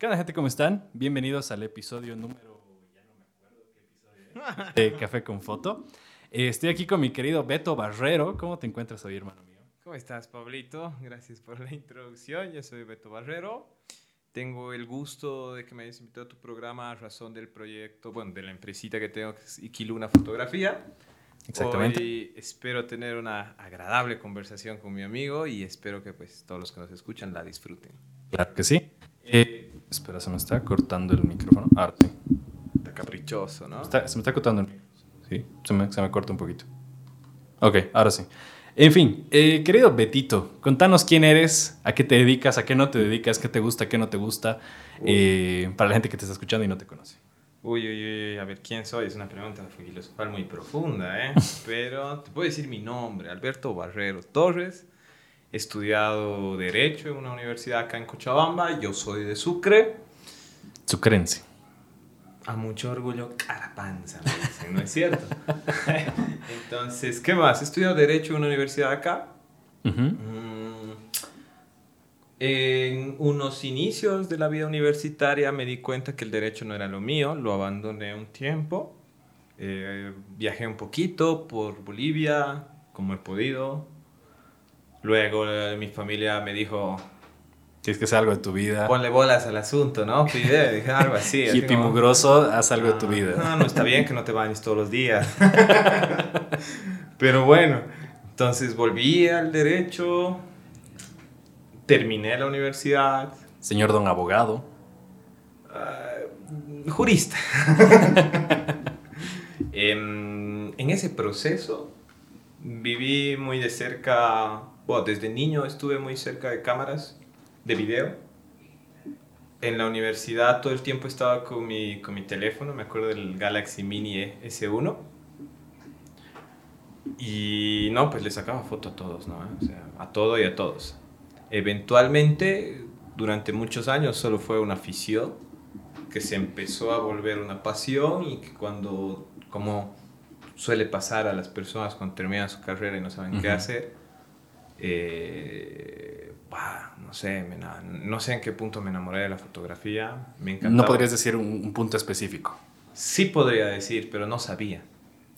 ¿Qué onda, gente? ¿Cómo están? Bienvenidos al episodio número. Ya no me acuerdo qué episodio De Café con Foto. Eh, estoy aquí con mi querido Beto Barrero. ¿Cómo te encuentras hoy, hermano mío? ¿Cómo estás, Pablito? Gracias por la introducción. Yo soy Beto Barrero. Tengo el gusto de que me hayas invitado a tu programa a razón del proyecto, bueno, de la empresita que tengo, Iquiluna Fotografía. Exactamente. Hoy espero tener una agradable conversación con mi amigo y espero que pues todos los que nos escuchan la disfruten. Claro que sí. Eh, espera, se me está cortando el micrófono. Sí. Está caprichoso, ¿no? Está- se me está cortando el micrófono. Sí, se me, se me corta un poquito. Ok, ahora sí. En fin, eh, querido Betito, contanos quién eres, a qué te dedicas, a qué no te dedicas, qué te gusta, qué no te gusta, eh, para la gente que te está escuchando y no te conoce. Uy, uy, uy, a ver, ¿quién soy? Es una pregunta filosofal muy profunda, ¿eh? Pero te puedo decir mi nombre, Alberto Barrero Torres. He estudiado Derecho en una universidad acá en Cochabamba. Yo soy de Sucre. Sucrense. A mucho orgullo, carapanza, me dicen, ¿no es cierto? Entonces, ¿qué más? He estudiado Derecho en una universidad acá. Ujú. Mm, En unos inicios de la vida universitaria me di cuenta que el derecho no era lo mío, lo abandoné un tiempo. Eh, viajé un poquito por Bolivia, como he podido. Luego eh, mi familia me dijo, Tienes que hacer algo de tu vida. ponle bolas al asunto, ¿no? Pide, dije algo así. Hippie como, mugroso, haz algo de tu "Ah, vida. No, no está bien que no te bañes todos los días. Pero bueno, entonces volví al derecho, terminé la universidad, Señor don abogado. ah, jurista. en, en ese proceso viví muy de cerca, bueno, desde niño estuve muy cerca de cámaras de video. En la universidad todo el tiempo estaba con mi, con mi teléfono, me acuerdo del Galaxy Mini E S1. Y no, pues le sacaba foto a todos, ¿no? O sea, a todo y a todos. Eventualmente, durante muchos años solo fue una afición que se empezó a volver una pasión y que cuando, como suele pasar a las personas cuando terminan su carrera y no saben qué Ujú. hacer, eh, bah, no sé, me no sé en qué punto me enamoré de la fotografía, me encantaba. No podrías decir un, un punto específico. Sí podría decir, pero no sabía.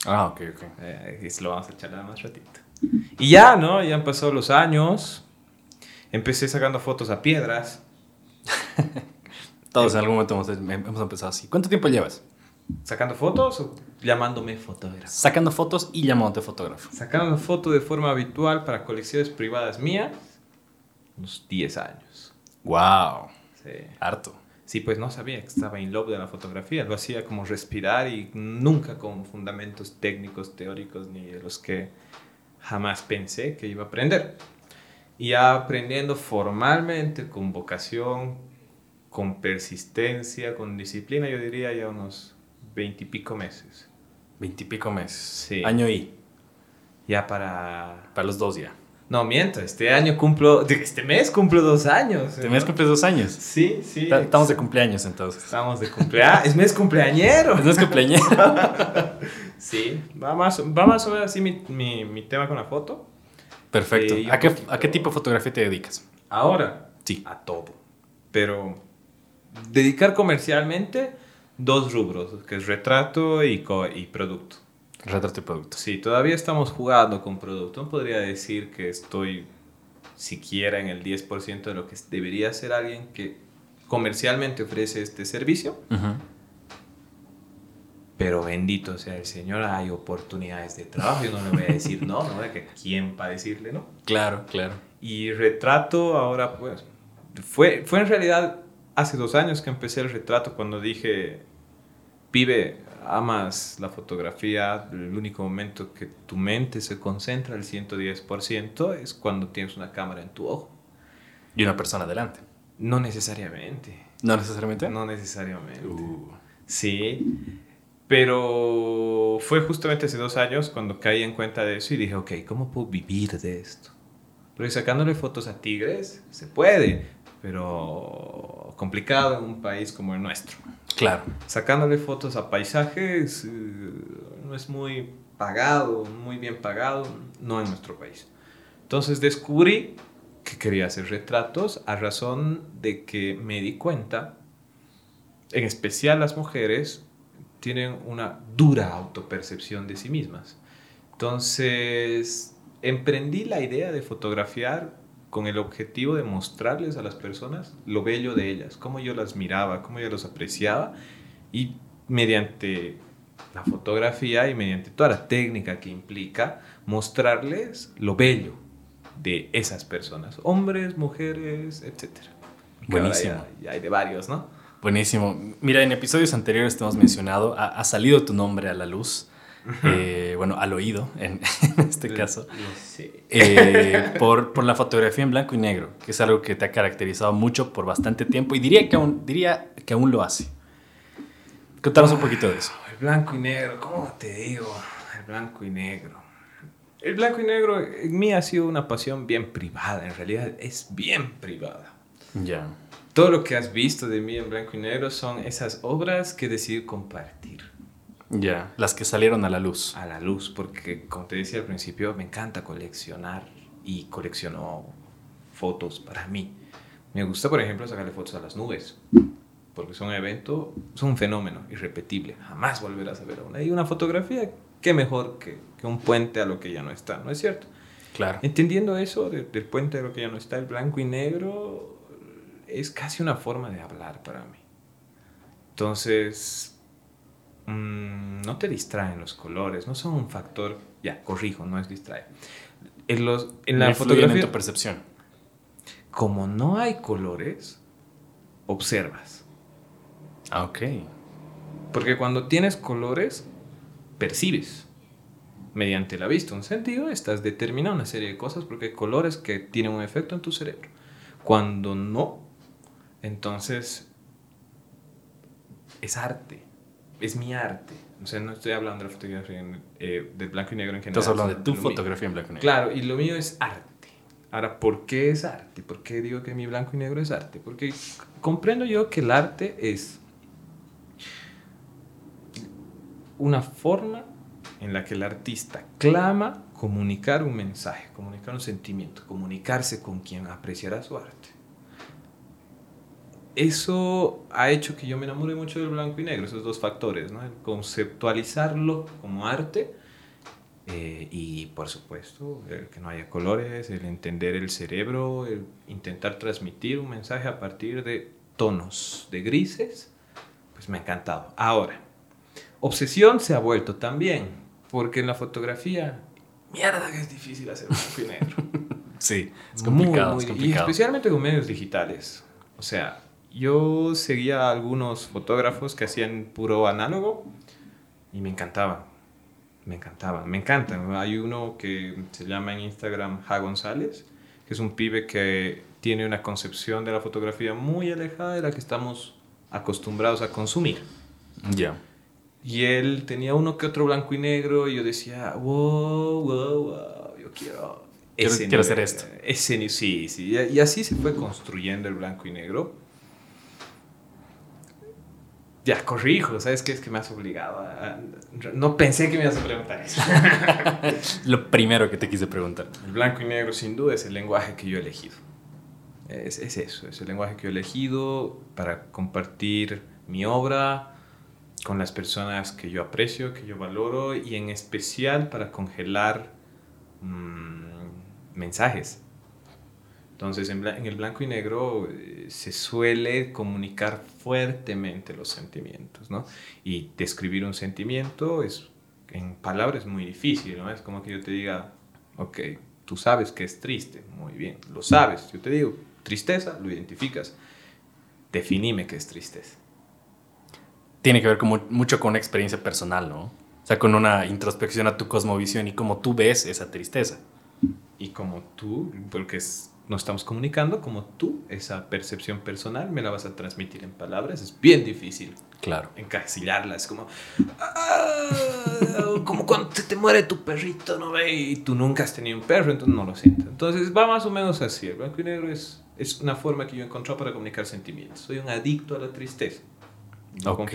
Ah, ok, ok. Eh, y lo vamos a charlar más ratito. Y ya, ¿no? Ya han pasado los años. Empecé sacando fotos a piedras. Todos en algún momento hemos, hemos empezado así. ¿Cuánto tiempo llevas? ¿Sacando fotos o llamándome fotógrafo? Sacando fotos y llamándote fotógrafo. Sacando fotos de forma habitual para colecciones privadas mías. Unos 10 años. Wow. Sí. Harto. Sí, pues no sabía que estaba in love de la fotografía. Lo hacía como respirar y nunca con fundamentos técnicos, teóricos, ni de los que jamás pensé que iba a aprender. Y ya aprendiendo formalmente, con vocación, con persistencia, con disciplina, yo diría ya unos veintipico meses. Veintipico meses. Sí. Año y. Ya para... Para los dos ya. No, miento, este año cumplo... Este mes cumplo dos años. Te mes cumples dos años. Sí, sí. Ta- Estamos de cumpleaños entonces. Estamos de cumpleaños. es mes cumpleañero. Es mes cumpleaños. Sí, va más, va más o menos así mi, mi, mi tema con la foto. Perfecto. Un ¿A qué, poquito. ¿A qué tipo de fotografía te dedicas? Ahora, Sí. a todo. Pero dedicar comercialmente dos rubros, que es retrato y, co- y producto. Retrato y producto. Sí, todavía estamos jugando con producto. No podría decir que estoy siquiera en el 10% de lo que debería ser alguien que comercialmente ofrece este servicio. Ujú. Pero bendito sea el Señor, hay oportunidades de trabajo. Yo no le voy a decir no, no, de que quién para decirle no. Claro, claro. Y retrato ahora, pues, fue, fue en realidad hace dos años que empecé el retrato cuando dije, pibe, amas la fotografía, el único momento que tu mente se concentra al 110% es cuando tienes una cámara en tu ojo. Y una persona adelante. No necesariamente. No necesariamente. No necesariamente. Uh, Sí, pero fue justamente hace dos años cuando caí en cuenta de eso y dije, ok, ¿cómo puedo vivir de esto? Porque sacándole fotos a tigres se puede, pero complicado en un país como el nuestro. Claro. Sacándole fotos a paisajes eh, no es muy pagado, muy bien pagado, no en nuestro país. Entonces descubrí que quería hacer retratos a razón de que me di cuenta en especial las mujeres, tienen una dura autopercepción de sí mismas. Entonces, emprendí la idea de fotografiar con el objetivo de mostrarles a las personas lo bello de ellas, cómo yo las miraba, cómo yo las apreciaba y mediante la fotografía y mediante toda la técnica que implica mostrarles lo bello de esas personas, hombres, mujeres, etc. Buenísimo. Ya, hay de varios, ¿no? Buenísimo. Mira, en episodios anteriores te hemos mencionado, ha, salido tu nombre a la luz, eh, bueno, al oído en, este caso, eh, por, por, la fotografía en blanco y negro, que es algo que te ha caracterizado mucho por bastante tiempo y diría que aún, diría que aún lo hace. Contanos un poquito de eso. El blanco y negro, ¿cómo te digo? El blanco y negro. El blanco y negro en mí ha sido una pasión bien privada, en realidad es bien privada. Ya. Todo lo que has visto de mí en blanco y negro son esas obras que decidí compartir. Ya, las que salieron a la luz. A la luz, porque como te decía al principio, me encanta coleccionar y colecciono fotos para mí. Me gusta, por ejemplo, sacarle fotos a las nubes, porque son un evento, son un fenómeno irrepetible. Jamás volverás a ver una. Y una fotografía, qué mejor que, que un puente a lo que ya no está, ¿no es cierto? Claro. Entendiendo eso del puente a lo que ya no está, el blanco y negro es casi una forma de hablar para mí. Entonces, mm, no te distraen los colores, no son un factor, ya, corrijo, no es distrae. En, los, en la fotografía... En tu percepción. Como no hay colores, observas. Ah, ok. Porque cuando tienes colores, percibes. Mediante la vista, un sentido, estás determinando una serie de cosas porque hay colores que tienen un efecto en tu cerebro. Cuando no, entonces, es arte, es mi arte. O sea, no estoy hablando de la fotografía eh, de blanco y negro en general. Estás hablando de tu fotografía en blanco y negro. Claro, y lo mío es arte. Ahora, ¿por qué es arte? ¿Por qué digo que mi blanco y negro es arte? Porque comprendo yo que el arte es una forma en la que el artista clama comunicar un mensaje, comunicar un sentimiento, comunicarse con quien apreciará su arte eso ha hecho que yo me enamore mucho del blanco y negro, esos dos factores, ¿no? El conceptualizarlo como arte eh, y, por supuesto, el que no haya colores, el entender el cerebro, el intentar transmitir un mensaje a partir de tonos de grises, pues me ha encantado. Ahora, obsesión se ha vuelto también, porque en la fotografía, mierda que es difícil hacer blanco y negro. sí, es complicado, es complicado. Y especialmente con medios digitales. O sea, yo seguía a algunos fotógrafos que hacían puro análogo y me encantaban. Me encantaban, me encantan. Hay uno que se llama en Instagram Ja González, que es un pibe que tiene una concepción de la fotografía muy alejada de la que estamos acostumbrados a consumir. Ya. Y él tenía uno que otro blanco y negro y yo decía, wow, wow, wow, yo quiero... quiero, hacer esto. Ese, sí, sí. Y así se fue construyendo el blanco y negro ya, corrijo, ¿sabes qué? Es que me has obligado a... No pensé que me ibas a preguntar eso. Lo primero que te quise preguntar. El blanco y negro, sin duda, es el lenguaje que yo he elegido. Es, es eso, es el lenguaje que yo he elegido para compartir mi obra con las personas que yo aprecio, que yo valoro y en especial para congelar mmm, mensajes entonces, en, el blanco y negro eh, se suele comunicar fuertemente los sentimientos, ¿no? Y describir un sentimiento es, en palabras, muy difícil, ¿no? Es como que yo te diga, ok, tú sabes que es triste, muy bien, lo sabes. Yo te digo, tristeza, lo identificas. Definime qué es tristeza. Tiene que ver con, mucho con una experiencia personal, ¿no? O sea, con una introspección a tu cosmovisión y cómo tú ves esa tristeza. Y como tú, porque es nos estamos comunicando, como tú, esa percepción personal, me la vas a transmitir en palabras. Es bien difícil. Claro. Encasillarla. Es como. Ah", como cuando te, te, muere tu perrito, ¿no ve? Y tú nunca has tenido un perro, entonces no lo sientes. Entonces va más o menos así. El blanco y negro es, es una forma que yo he encontrado para comunicar sentimientos. Soy un adicto a la tristeza. ok.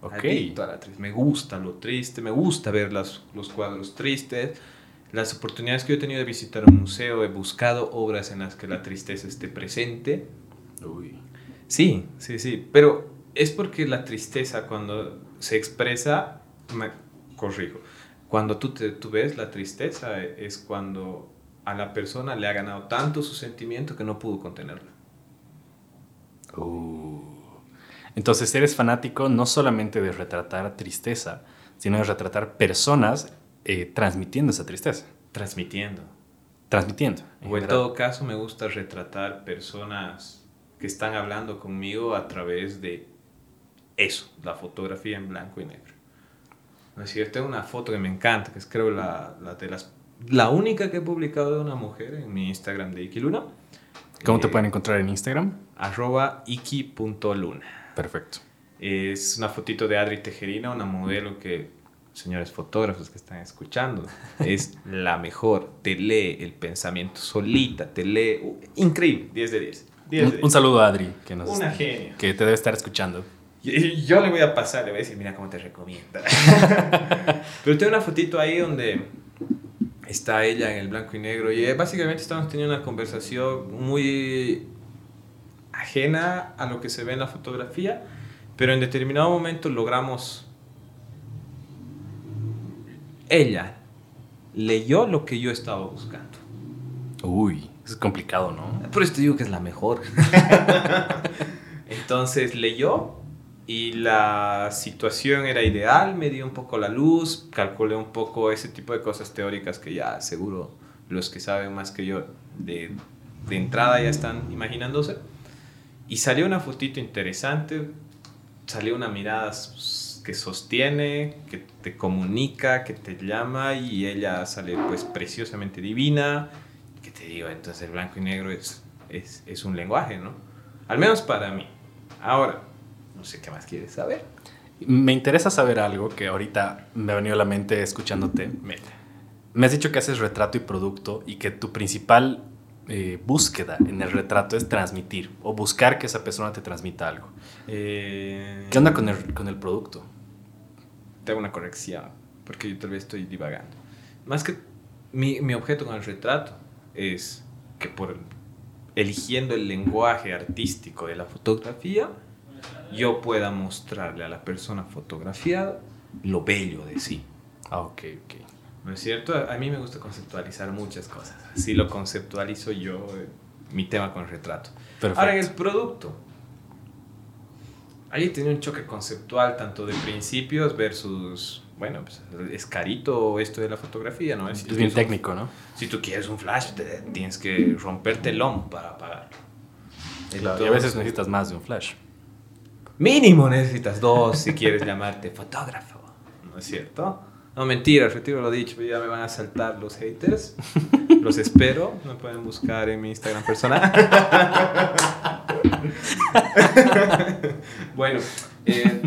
Ok. Adicto a la tristeza. Me gusta lo triste, me gusta ver las, los cuadros tristes las oportunidades que yo he tenido de visitar un museo, he buscado obras en las que la tristeza esté presente. Uy. Sí, sí, sí, pero Es porque la tristeza cuando se expresa, me corrijo, cuando tú, te, tú ves la tristeza es cuando a la persona le ha ganado tanto su sentimiento que no pudo contenerlo. Uh. Entonces eres fanático no solamente de retratar tristeza, sino de retratar personas eh, transmitiendo esa tristeza. Transmitiendo. Transmitiendo. o en todo caso me gusta retratar personas que están hablando conmigo a través de eso, la fotografía en blanco y negro. ¿No es cierto? Tengo una foto que me encanta, que es creo la, la de las la única que he publicado de una mujer en mi Instagram de Ikiluna. ¿Cómo te eh, pueden encontrar en Instagram? Arroba iki.luna. Perfecto. Es una fotito de Adri Tejerina, una modelo que, señores fotógrafos que están escuchando, es la mejor. Te lee el pensamiento solita, te lee. Uh, increíble, 10 de 10. Un, saludo a Adri, que, nos, una genia. que te debe estar escuchando. Y yo le voy a pasar, le voy a decir, mira cómo te recomienda. Pero tengo una fotito ahí donde está ella en el blanco y negro y eh, básicamente estamos teniendo una conversación muy ajena a lo que se ve en la fotografía, pero en determinado momento logramos... Ella leyó lo que yo estaba buscando. Uy, es complicado, ¿no? Por eso te digo que es la mejor. Entonces leyó y la situación era ideal, me dio un poco la luz, calculé un poco ese tipo de cosas teóricas que ya seguro los que saben más que yo de, de entrada ya están imaginándose. Y salió una fotito interesante, salió una mirada que sostiene, que te comunica, que te llama y ella sale pues preciosamente divina. Que te digo, entonces el blanco y negro es, es, es un lenguaje, ¿no? Al menos para mí. Ahora, no sé qué más quieres saber. Me interesa saber algo que ahorita me ha venido a la mente escuchándote. Me has dicho que haces retrato y producto y que tu principal eh, búsqueda en el retrato es transmitir o buscar que esa persona te transmita algo. Eh, ¿Qué onda con el, con el producto? Tengo una corrección, porque yo tal vez estoy divagando. Más que mi, mi objeto con el retrato es que por eligiendo el lenguaje artístico de la fotografía, yo pueda mostrarle a la persona fotografiada lo bello de sí. Ah, ok, ok. ¿No es cierto? A mí me gusta conceptualizar muchas cosas. Así lo conceptualizo yo, eh, mi tema con retrato. Perfecto. Ahora, en el producto, ahí tiene un choque conceptual tanto de principios versus, bueno, pues es carito esto de la fotografía, ¿no? es bien técnico, ¿no? Si tú quieres un flash, tienes que romperte el lomo para apagarlo. Claro, y a veces necesitas más de un flash. Mínimo necesitas dos si quieres llamarte fotógrafo, ¿no es cierto? No, mentira, retiro lo dicho, ya me van a saltar los haters. Los espero, me pueden buscar en mi Instagram personal. bueno, eh,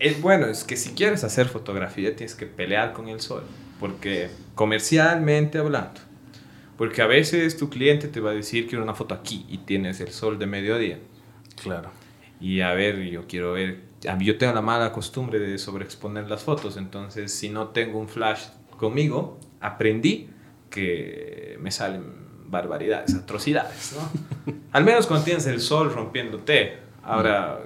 es bueno, es que si quieres hacer fotografía tienes que pelear con el sol, porque comercialmente hablando, porque a veces tu cliente te va a decir que una foto aquí y tienes el sol de mediodía. Claro y a ver, yo quiero ver, yo tengo la mala costumbre de sobreexponer las fotos, entonces si no tengo un flash conmigo, aprendí que me salen barbaridades, atrocidades, ¿no? Al menos cuando tienes el sol rompiéndote. Ahora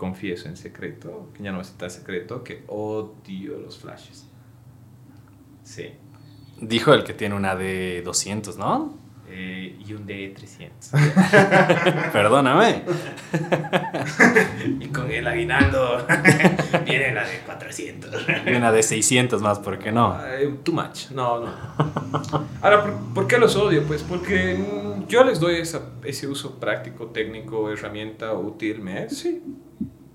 confieso en secreto, que ya no está secreto, que odio los flashes. Sí. Dijo el que tiene una de 200, ¿no? Eh, y un de 300. Perdóname. y con el aguinaldo viene la de 400. Y una de 600 más, ¿por qué no? too much. No, no. Ahora, ¿por, qué los odio? Pues porque yo les doy ese uso práctico, técnico, herramienta útil. ¿Me? Sí.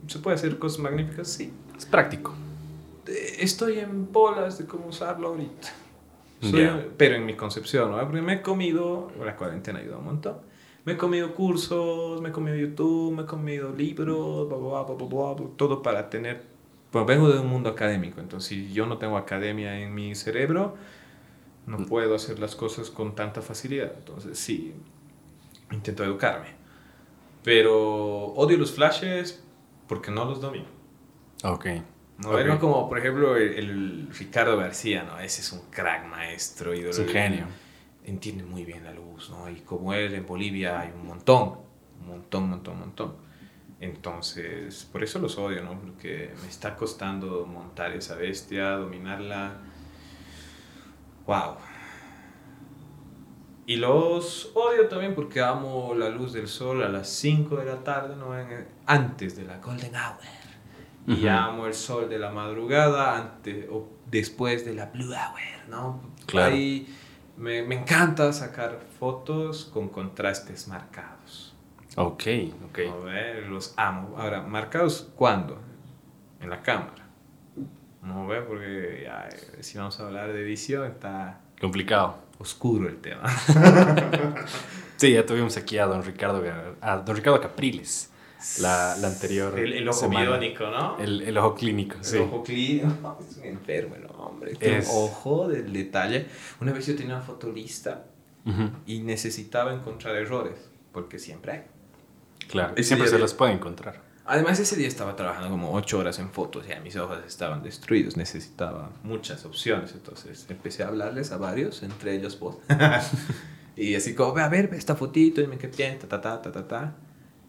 ¿Se puede hacer cosas magníficas? Sí. Es práctico. Eh, estoy en bolas de cómo usarlo ahorita. Pero en mi concepción, ¿no? Porque me he comido, la cuarentena ha ayudado un montón. Me he comido cursos, me he comido YouTube, me he comido libros, todo para tener... Pues vengo de un mundo académico, entonces si yo no tengo academia en mi cerebro, no mm. puedo hacer las cosas con tanta facilidad. Entonces sí, intento educarme. Pero odio los flashes porque no los domino. Ok. No, como, por ejemplo, el, Ricardo García, ¿no? Ese es un crack maestro. Y es un genio. Entiende muy bien la luz, ¿no? Y como él en Bolivia hay un montón, un montón, montón, montón. Entonces, por eso los odio, ¿no? Porque me está costando montar esa bestia, dominarla. ¡Wow! Y los odio también porque amo la luz del sol a las 5 de la tarde, ¿no? antes de la Golden Hour. Y amo el sol de la madrugada antes o después de la Blue Hour, ¿no? Claro. Ahí me, me encanta sacar fotos con contrastes marcados. Ok, ok. A ver, los amo. Ahora, ¿marcados cuándo? En la cámara. No ve porque ya, eh, si vamos a hablar de edición está... Complicado. Oscuro el tema. sí, ya tuvimos aquí a don Ricardo, a don Ricardo Capriles. La, la anterior. El, ojo biónico, ¿no? El, el, ojo clínico, el ojo clínico. Es un enfermo el hombre. Es... ojo del detalle. Una vez yo tenía una fotolista y necesitaba encontrar errores, porque siempre hay. Claro, y siempre se los puede encontrar. Además, ese día estaba trabajando como ocho horas en fotos y mis ojos estaban destruidos. Necesitaba muchas opciones. Entonces empecé a hablarles a varios, entre ellos vos. y así como, ve a ver, ve esta fotito, dime qué bien, ta, ta, ta, ta, ta, ta.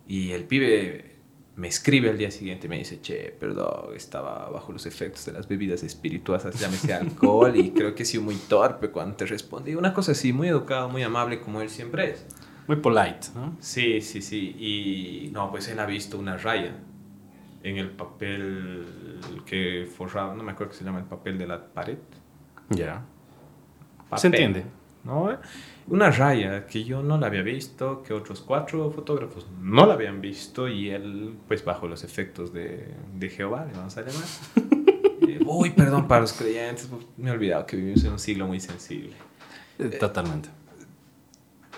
Y el pibe me escribe al día siguiente me dice, che, perdón, estaba bajo los efectos de las bebidas espirituosas, llámese alcohol, y creo que he sido muy torpe cuando te respondí. Una cosa así, muy educado, muy amable como él siempre es. Muy polite, ¿no? Sí, sí, sí. Y no, pues él ha visto una raya en el papel que forraba, no me acuerdo que se llama el papel de la pared. Ya. Se entiende. ¿no? Una raya que yo no la había visto, que otros cuatro fotógrafos no la habían visto y él, pues bajo los efectos de, de Jehová, le vamos a llamar. Eh, uy, perdón para los creyentes, me he olvidado que vivimos en un siglo muy sensible. Eh, totalmente.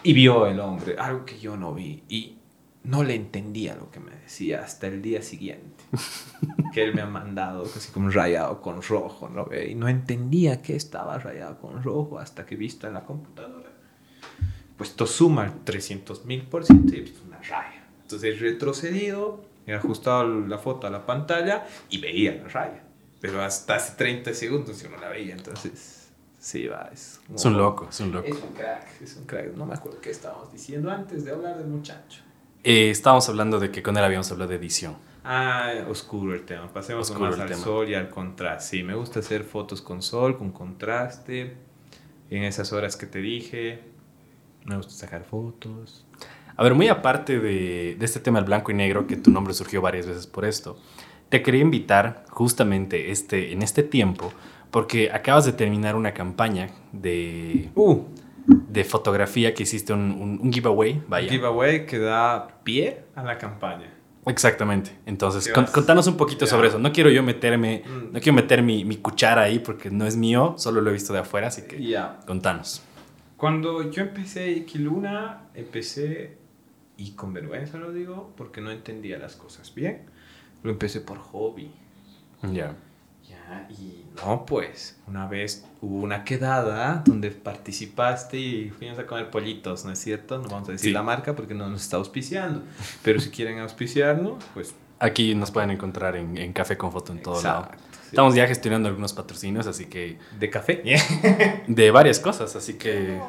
Y vio el hombre, algo que yo no vi. Y no le entendía lo que me decía hasta el día siguiente. que él me ha mandado casi como rayado con rojo, ¿no? Y no entendía que estaba rayado con rojo hasta que visto en la computadora. Pues esto suma el 300 mil por ciento y visto una raya. Entonces he retrocedido, he ajustado la foto a la pantalla y veía la raya. Pero hasta hace 30 segundos yo no la veía, entonces Sí, va, es, es un loco, es un loco. Es un crack, es un crack. No me acuerdo qué estábamos diciendo antes de hablar del muchacho. Eh, estábamos hablando de que con él habíamos hablado de edición. Ah, oscuro el tema. Pasemos más al sol y al contraste. Sí, me gusta hacer fotos con sol, con contraste. En esas horas que te dije, me gusta sacar fotos. A ver, muy aparte de, de este tema del blanco y negro, que tu nombre surgió varias veces por esto, te quería invitar justamente este, en este tiempo porque acabas de terminar una campaña de, uh. de fotografía que hiciste un, un, giveaway, vaya. Un giveaway que da pie a la campaña. Exactamente. Entonces, contanos un poquito sobre eso. No quiero yo meterme, mm. no quiero meter mi, mi, cuchara ahí porque no es mío, solo lo he visto de afuera, así que contanos. Cuando yo empecé Ikiluna, empecé, y con vergüenza lo digo, porque no entendía las cosas bien, lo empecé por hobby. Ya y no, pues, una vez hubo una quedada donde participaste y fuimos a comer pollitos, ¿no es cierto? No vamos a decir la marca porque no nos está auspiciando, pero si quieren auspiciarnos, pues... Aquí nos pueden encontrar en, Café con Foto en todo lado. Estamos ya gestionando algunos patrocinios, así que... ¿De café? de varias cosas, así que...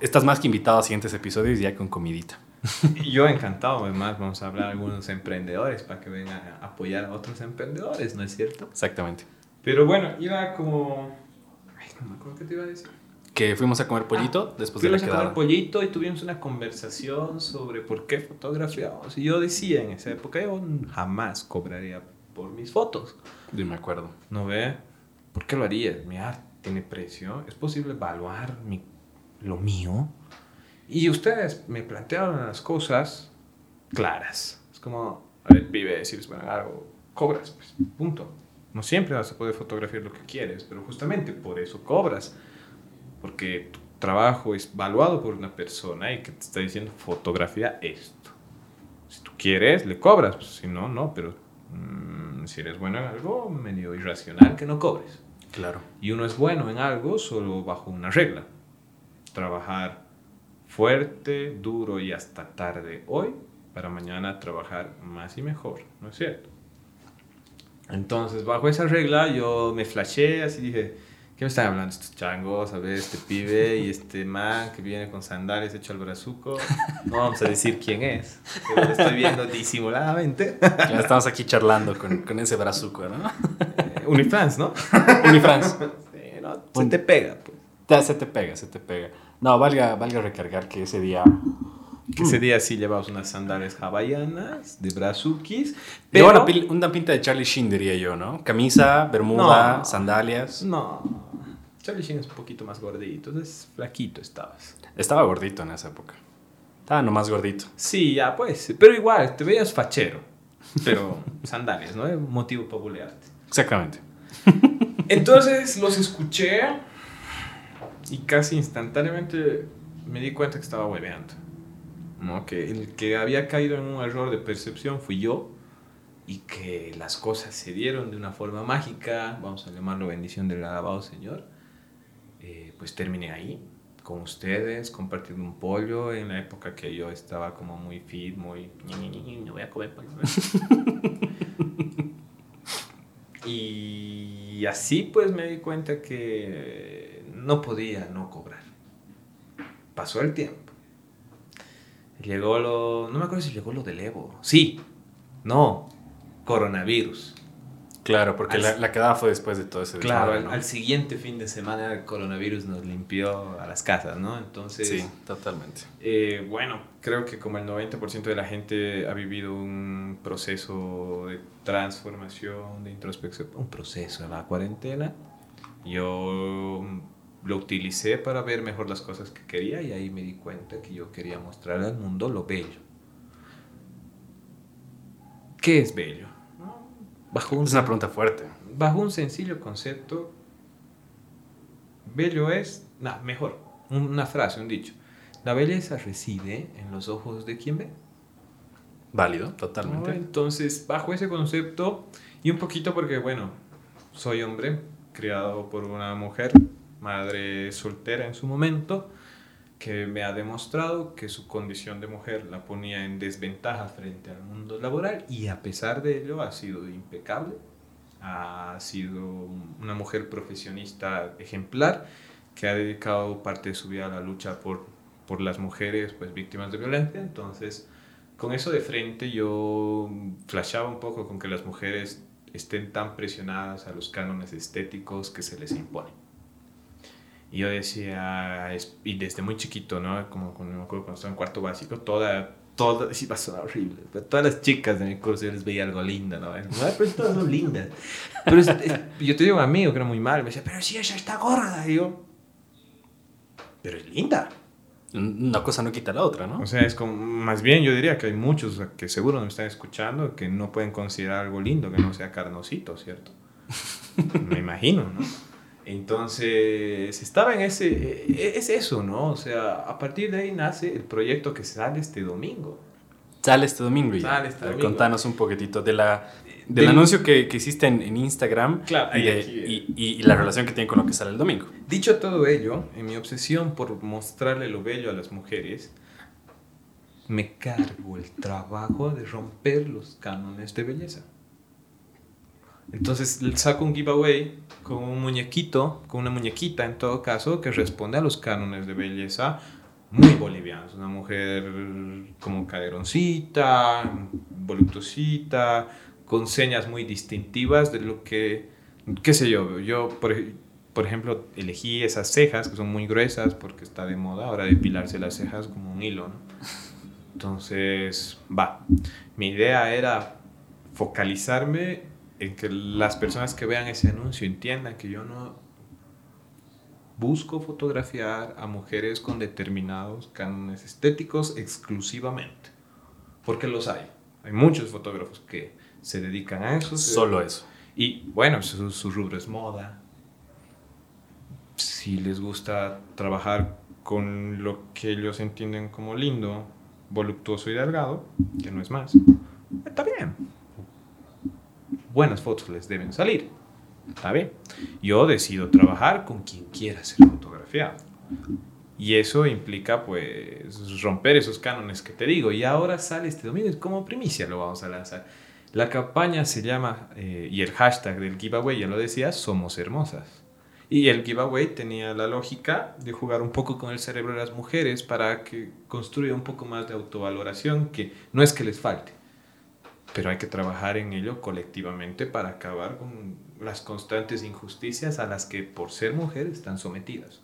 estás más que invitado a siguientes episodios ya con comidita. Yo encantado, además vamos a hablar de algunos emprendedores para que vengan a apoyar a otros emprendedores, ¿no es cierto? Exactamente. Pero bueno, iba como... Ay, no me acuerdo qué te iba a decir. Que fuimos a comer pollito ah, después de la quedada. Fuimos a comer pollito y tuvimos una conversación sobre por qué fotografiamos. Y yo decía en esa época, yo jamás cobraría por mis fotos. Yo me acuerdo. ¿No ve? ¿Por qué lo haría? Mi tiene precio. ¿Es posible evaluar mi, lo mío? Y ustedes me plantearon las cosas claras. Es como, a ver, vive, decirles, bueno, algo, cobras, pues, punto. No siempre vas a poder fotografiar lo que quieres, pero justamente por eso cobras. Porque tu trabajo es valuado por una persona y que te está diciendo, fotografía esto. Si tú quieres, le cobras. Pues, si no, no, pero mm, si eres bueno en algo, medio irracional que no cobres. Claro. Y uno es bueno en algo solo bajo una regla. Trabajar fuerte, duro y hasta tarde hoy para mañana trabajar más y mejor, ¿no es cierto? Entonces, bajo esa regla yo me flashé así dije, ¿Qué me están hablando estos changos? A ver, este pibe y este man que viene con sandalias hecho al brazuco. No vamos a decir quién es, pero lo estoy viendo disimuladamente. Ya estamos aquí charlando con, con ese brazuco, ¿no? Eh, Unifrance, ¿no? Unifrance. Sí, no, se te pega, pues. Ya, se te pega, se te pega. No, valga, valga recargar que ese día... Que ese día sí llevabas unas sandalias hawaianas de brazukis. Pero... Una, una pinta de Charlie Sheen, diría yo, ¿no? Camisa, bermuda, No. sandalias. No. Charlie es un poquito más gordito, entonces flaquito estabas. Estaba gordito en esa época. Estaba nomás gordito. Sí, ya pues. Pero igual, te veías fachero. Pero sandalias, ¿no? Motivo para bulearte. Exactamente. Entonces los escuché y casi instantáneamente me di cuenta que estaba hueveando. ¿no? Que el que había caído en un error de percepción fui yo y que las cosas se dieron de una forma mágica, vamos a llamarlo bendición del alabado Señor. Eh, pues terminé ahí con ustedes, compartiendo un pollo en la época que yo estaba como muy fit, muy... "Ñi, Ñi, Ñi, Ñi, No voy a comer pollo. Y así pues me di cuenta que no podía no cobrar. Pasó el tiempo. Llegó lo... No me acuerdo si llegó lo del Evo. Sí. No. Coronavirus. Claro, porque Al- la, la quedada fue después de todo ese Claro, desmadre, al, ¿no? al siguiente fin de semana el coronavirus nos limpió a las casas, ¿no? Entonces... Sí, totalmente. Eh, bueno, creo que como el 90% de la gente ha vivido un proceso de transformación, de introspección, un proceso de la cuarentena, yo lo utilicé para ver mejor las cosas que quería y ahí me di cuenta que yo quería mostrar al mundo lo bello. ¿Qué es bello? Bajo un, Es una pregunta fuerte. bajo un sencillo concepto, bello es, no, mejor, una frase, un dicho. La belleza reside en los ojos de quien ve. Válido, ¿no? totalmente. Entonces, bajo ese concepto, y un poquito porque, bueno, soy hombre, criado por una mujer, madre soltera en su momento, que me ha demostrado que su condición de mujer la ponía en desventaja frente al mundo laboral y a pesar de ello ha sido impecable, ha sido una mujer profesionista ejemplar que ha dedicado parte de su vida a la lucha por, por las mujeres pues, víctimas de violencia, entonces con eso de frente yo flashaba un poco con que las mujeres estén tan presionadas a los cánones estéticos que se les imponen. Y yo decía, y desde muy chiquito, ¿no? Como cuando me acuerdo cuando estaba en cuarto básico, toda, toda, sí va a sonar horrible, pero todas las chicas de mi curso yo les veía algo lindo, ¿no? "Ay, pero todas son lindas. Pero es- es- yo te digo, un amigo que era muy mal, me decía, pero si ella está gorda, y yo, pero es linda. Una cosa no quita la otra, ¿no? O sea, es como, más bien yo diría que hay muchos que seguro me están escuchando que no pueden considerar algo lindo que no sea carnosito, ¿cierto? me imagino, ¿no? Entonces, estaba en ese, e- es eso, ¿no? O sea, a partir de ahí nace el proyecto que sale este domingo. Sale este domingo ya. Sale este domingo. Contanos un poquitito de la, del, anuncio que, que hiciste en, en Instagram Claro, y, de- eh. y- y- y la relación que tiene con lo que sale el domingo. Dicho todo ello, en mi obsesión por mostrarle lo bello a las mujeres, me cargo el trabajo de romper los cánones de belleza. Entonces saco un giveaway con un muñequito, con una muñequita en todo caso, que responde a los cánones de belleza muy bolivianos. Una mujer como caderoncita, voluptuosita, con señas muy distintivas de lo que, qué sé yo, yo por, por ejemplo elegí esas cejas que son muy gruesas porque está de moda ahora depilarse las cejas como un hilo. Entonces, va, mi idea era focalizarme en que las personas que vean ese anuncio entiendan que yo no busco fotografiar a mujeres con determinados cánones estéticos exclusivamente, porque los hay. Hay muchos fotógrafos que se dedican a eso. Solo eso. y bueno, su, su rubro es moda. Si les gusta trabajar con lo que ellos entienden como lindo, voluptuoso y delgado, que no es más, está bien. Buenas fotos les deben salir. Está bien. Yo decido trabajar con quien quiera ser fotografiado. Y eso implica, pues, romper esos cánones que te digo. Y ahora sale este domingo, como primicia lo vamos a lanzar. La campaña se llama, eh, y el hashtag del giveaway, ya lo decía, Somos Hermosas. Y el giveaway tenía la lógica de jugar un poco con el cerebro de las mujeres para que construya un poco más de autovaloración, que no es que les falte, pero hay que trabajar en ello colectivamente para acabar con las constantes injusticias a las que por ser mujeres están sometidas.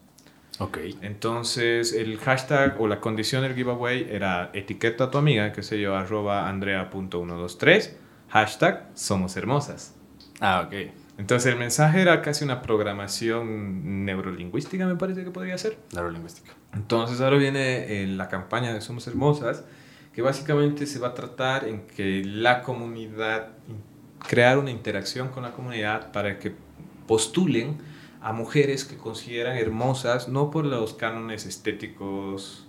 Ok. Entonces el hashtag o la condición del giveaway era etiqueta a tu amiga, que se yo, arroba andrea.123, hashtag somos hermosas. Ah, ok. Entonces el mensaje era casi una programación neurolingüística, me parece que podría ser. Neurolingüística. Entonces ahora viene eh, la campaña de Somos Hermosas, que básicamente se va a tratar en que la comunidad, crear una interacción con la comunidad para que postulen a mujeres que consideran hermosas no por los cánones estéticos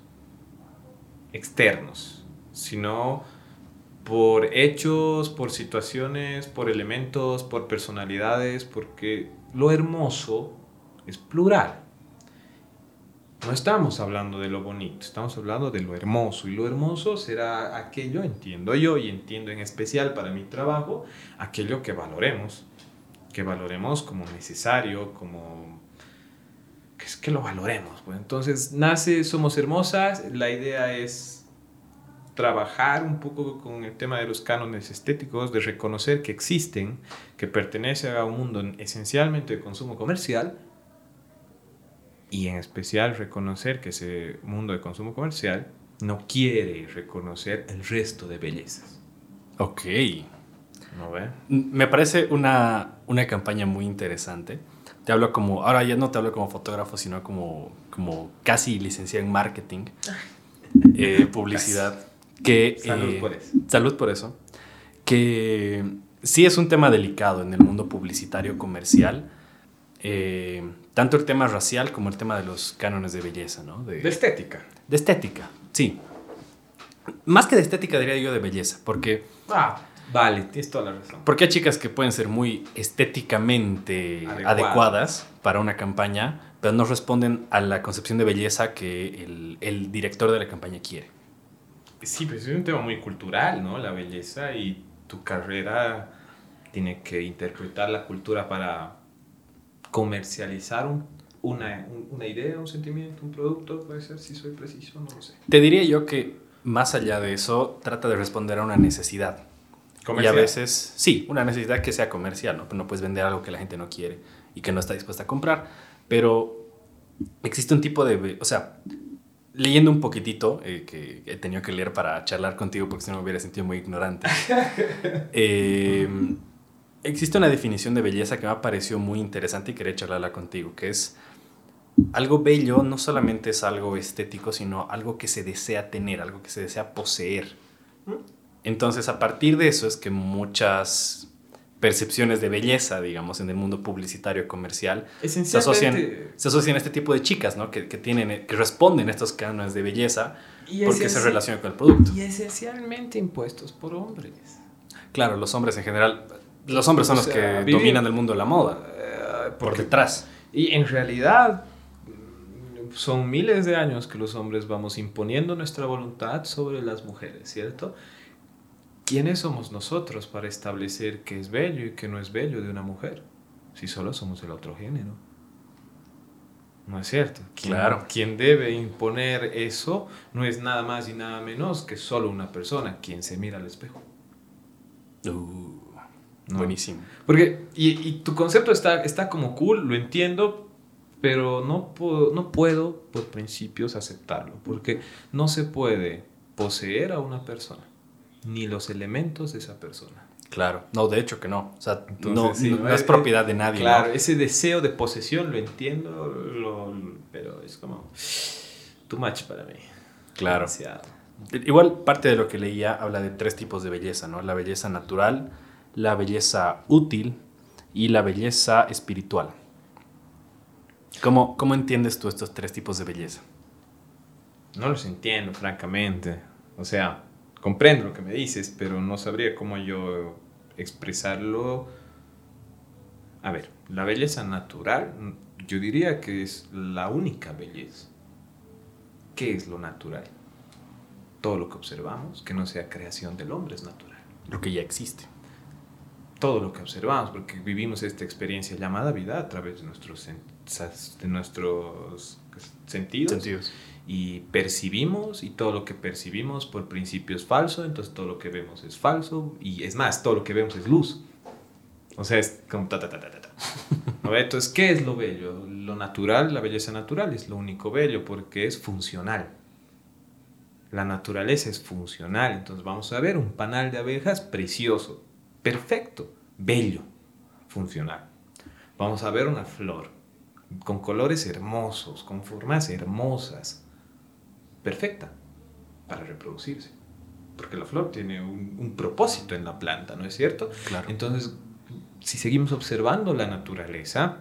externos, sino por hechos, por situaciones, por elementos, por personalidades, porque lo hermoso es plural. No estamos hablando de lo bonito, estamos hablando de lo hermoso. Y lo hermoso será aquello, entiendo yo, y entiendo en especial para mi trabajo, aquello que valoremos, que valoremos como necesario, como que es que lo valoremos. Pues. Entonces nace Somos Hermosas, la idea es trabajar un poco con el tema de los cánones estéticos, de reconocer que existen, que pertenecen a un mundo esencialmente de consumo comercial y en especial reconocer que ese mundo de consumo comercial no quiere reconocer el resto de bellezas. Ok. ¿No ve? Me parece una, una campaña muy interesante. Te hablo como, ahora ya no te hablo como fotógrafo, sino como, como casi licenciado en marketing, eh, publicidad. Que, salud eh, por eso. Salud por eso. Que sí es un tema delicado en el mundo publicitario comercial. Eh, tanto el tema racial como el tema de los cánones de belleza, ¿no? De, De estética. de estética, sí. Más que de estética diría yo de belleza, porque, Ah, vale, tienes toda la razón. porque hay chicas que pueden ser muy estéticamente Adecuadas. adecuadas para una campaña, pero no responden a la concepción de belleza que el, el director de la campaña quiere. Sí, pues es un tema muy cultural, ¿no? La belleza y tu carrera tiene que interpretar la cultura para comercializar un- una, un- una idea, un sentimiento, un producto, puede ser, si soy preciso, no lo sé. Te diría yo que más allá de eso, trata de responder a una necesidad. Y a veces, sí, una necesidad que sea comercial, ¿no? No puedes vender algo que la gente no quiere y que no está dispuesta a comprar. Pero existe un tipo de... O sea, leyendo un poquitito, eh, que he tenido que leer para charlar contigo porque si no me hubiera sentido muy ignorante. eh, existe una definición de belleza que me pareció muy interesante y quería charlarla contigo, que es... Algo bello no solamente es algo estético, sino algo que se desea tener, algo que se desea poseer. Entonces, a partir de eso es que muchas percepciones de belleza, digamos, en el mundo publicitario comercial, se asocian, se asocian a este tipo de chicas, ¿no? Que, que tienen, que responden a estos cánones de belleza y porque se relacionan con el producto. Y esencialmente impuestos por hombres. Claro, los hombres en general, los hombres son O los que vivir- dominan el mundo de la moda, Eh, por detrás. Y en realidad son miles de años que los hombres vamos imponiendo nuestra voluntad sobre las mujeres, ¿cierto? ¿Quiénes somos nosotros para establecer qué es bello y qué no es bello de una mujer? Si solo somos el otro género. ¿No es cierto? Quien- Claro. Quien debe imponer eso no es nada más y nada menos que solo una persona, quien se mira al espejo. Uh, No. Buenísimo. Porque, y, y tu concepto está, está como cool, lo entiendo, pero no puedo, no puedo por principios aceptarlo, porque no se puede poseer a una persona, ni los elementos de esa persona. Claro. No, de hecho que no. O sea, Entonces, no, sí, no- no eh, es propiedad de nadie. Claro, ¿no? ese deseo de posesión lo entiendo, lo- pero es como too much para mí. Claro. Demasiado. Igual parte de lo que leía habla de tres tipos de belleza, ¿no? La belleza natural, la belleza útil y la belleza espiritual. ¿Cómo, cómo entiendes tú estos tres tipos de belleza? No los entiendo, francamente. O sea, comprendo lo que me dices, pero no sabría cómo yo expresarlo. A ver, la belleza natural, yo diría que es la única belleza. ¿Qué es lo natural? Todo lo que observamos, que no sea creación del hombre, es natural. Lo que ya existe. Todo lo que observamos, porque vivimos esta experiencia llamada vida a través de nuestros de nuestros sentidos. Sentidos. Y percibimos, y todo lo que percibimos por principio es falso, entonces todo lo que vemos es falso, y es más, todo lo que vemos es luz. O sea, es como ta, ta, ta, ta, ta. ¿No? Entonces, ¿qué es lo bello? Lo natural, la belleza natural es lo único bello porque es funcional. La naturaleza es funcional. Entonces vamos a ver un panal de abejas precioso, perfecto, bello, funcional. Vamos a ver una flor con colores hermosos, con formas hermosas, perfecta para reproducirse. Porque la flor tiene un, un propósito en la planta, ¿no es cierto? Claro. Entonces, si seguimos observando la naturaleza,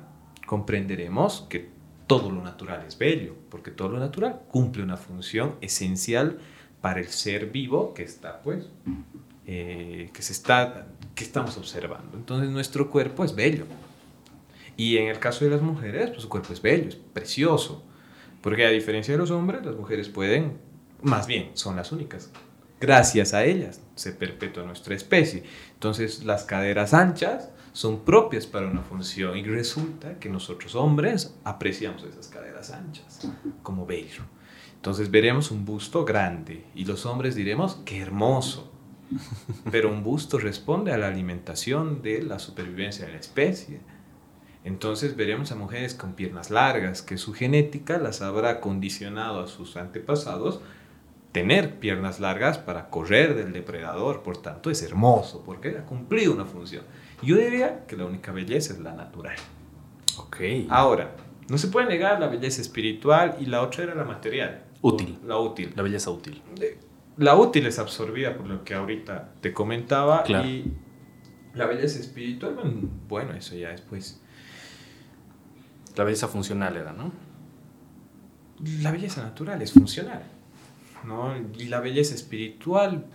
comprenderemos que todo lo natural es bello, porque todo lo natural cumple una función esencial para el ser vivo que está, pues, eh, que se está, que estamos observando. Entonces nuestro cuerpo es bello. Y en el caso de las mujeres, pues su cuerpo es bello, es precioso. Porque a diferencia de los hombres, las mujeres pueden, más bien, son las únicas. Gracias a ellas se perpetúa nuestra especie. Entonces las caderas anchas son propias para una función y resulta que nosotros hombres apreciamos esas caderas anchas como bello. Entonces veremos un busto grande y los hombres diremos, qué hermoso. Pero un busto responde a la alimentación de la supervivencia de la especie. Entonces veremos a mujeres con piernas largas, que su genética las habrá condicionado a sus antepasados tener piernas largas para correr del depredador. Por tanto, es hermoso porque ha cumplido una función. Yo diría que la única belleza es la natural. Ok. Ahora, no se puede negar la belleza espiritual y la otra era la material. Útil. La útil. La belleza útil. La útil es absorbida por lo que ahorita te comentaba Claro. y la belleza espiritual, bueno, eso ya es pues... La belleza funcional era, ¿no? La belleza natural es funcional, ¿no? Y la belleza espiritual...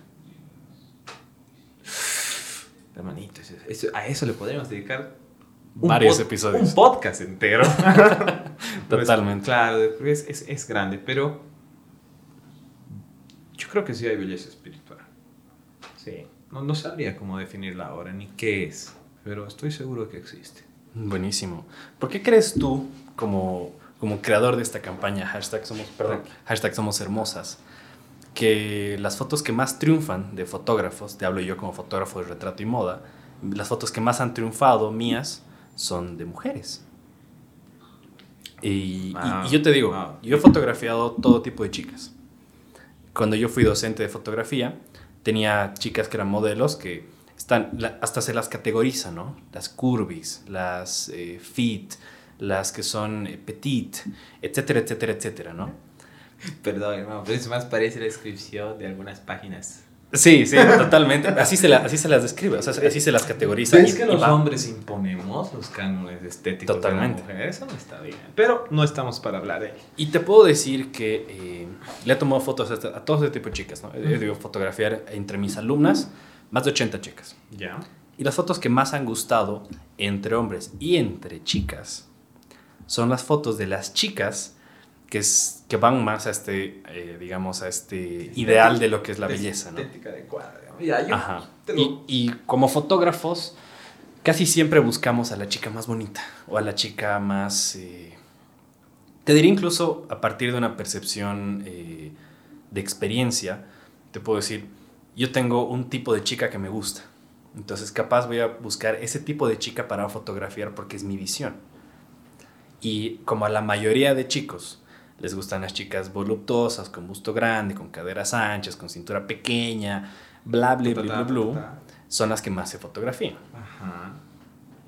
Hermanito, eso- eso- a eso le podríamos dedicar Varios episodios. Un podcast entero. Totalmente. claro, es, es, es grande, pero yo creo que sí hay belleza espiritual. Sí. No, no sabría cómo definirla ahora, ni qué es, pero estoy seguro que existe. Buenísimo. ¿Por qué crees tú, como, como creador de esta campaña, hashtag somos, perdón, hashtag somos hermosas, que las fotos que más triunfan de fotógrafos, te hablo yo como fotógrafo de retrato y moda, las fotos que más han triunfado mías son de mujeres? Y, y- Wow. y yo te digo, Wow. yo he fotografiado todo tipo de chicas. Cuando yo fui docente de fotografía, tenía chicas que eran modelos que están, hasta se las categoriza, ¿no? Las curvis, las eh, fit, las que son eh, petit, etcétera, etcétera, etcétera, ¿no? Perdón, hermano, pero eso más parece la descripción de algunas páginas. Sí, sí, totalmente. Así se, la- así se las describe, o sea, así se las categoriza. ¿Ves y- que y los va. hombres imponemos los cánones estéticos Totalmente. de la mujer? Eso no está bien. Pero no estamos para hablar de ello. Y te puedo decir que eh, le he tomado fotos a, a todo ese tipo de chicas, ¿no? He debido fotografiar entre mis alumnas más de 80 chicas. Ya. Y las fotos que más han gustado entre hombres y entre chicas son las fotos de las chicas que, es, que van más a este, eh, digamos, a este ideal de lo que es la belleza, ¿no? Adecuada. Ya, yo Ajá. te lo- Y, y como fotógrafos, casi siempre buscamos a la chica más bonita o a la chica más... eh, te diría incluso a partir de una percepción eh, de experiencia, te puedo decir, yo tengo un tipo de chica que me gusta. Entonces capaz voy a buscar ese tipo de chica para fotografiar porque es mi visión. Y como a la mayoría de chicos les gustan las chicas voluptuosas, con busto grande, con caderas anchas, con cintura pequeña, bla, bla, bla, bla, bla, son las que más se fotografían. Ajá.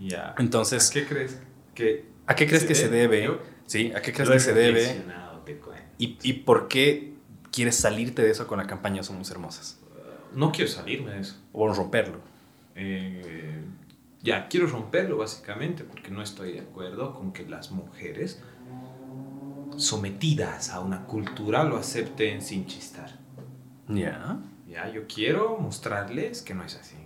Ya. Entonces, ¿A qué crees que ¿a qué crees se que se debe? Yo- ¿Sí? ¿A qué crees que se debe? te. ¿Y, ¿Y por qué quieres salirte de eso con la campaña Somos Hermosas? No quiero salirme de eso. O romperlo. Eh, ya, quiero romperlo básicamente porque no estoy de acuerdo con que las mujeres sometidas a una cultura lo acepten sin chistar. Ya. Ya, yo quiero mostrarles que no es así,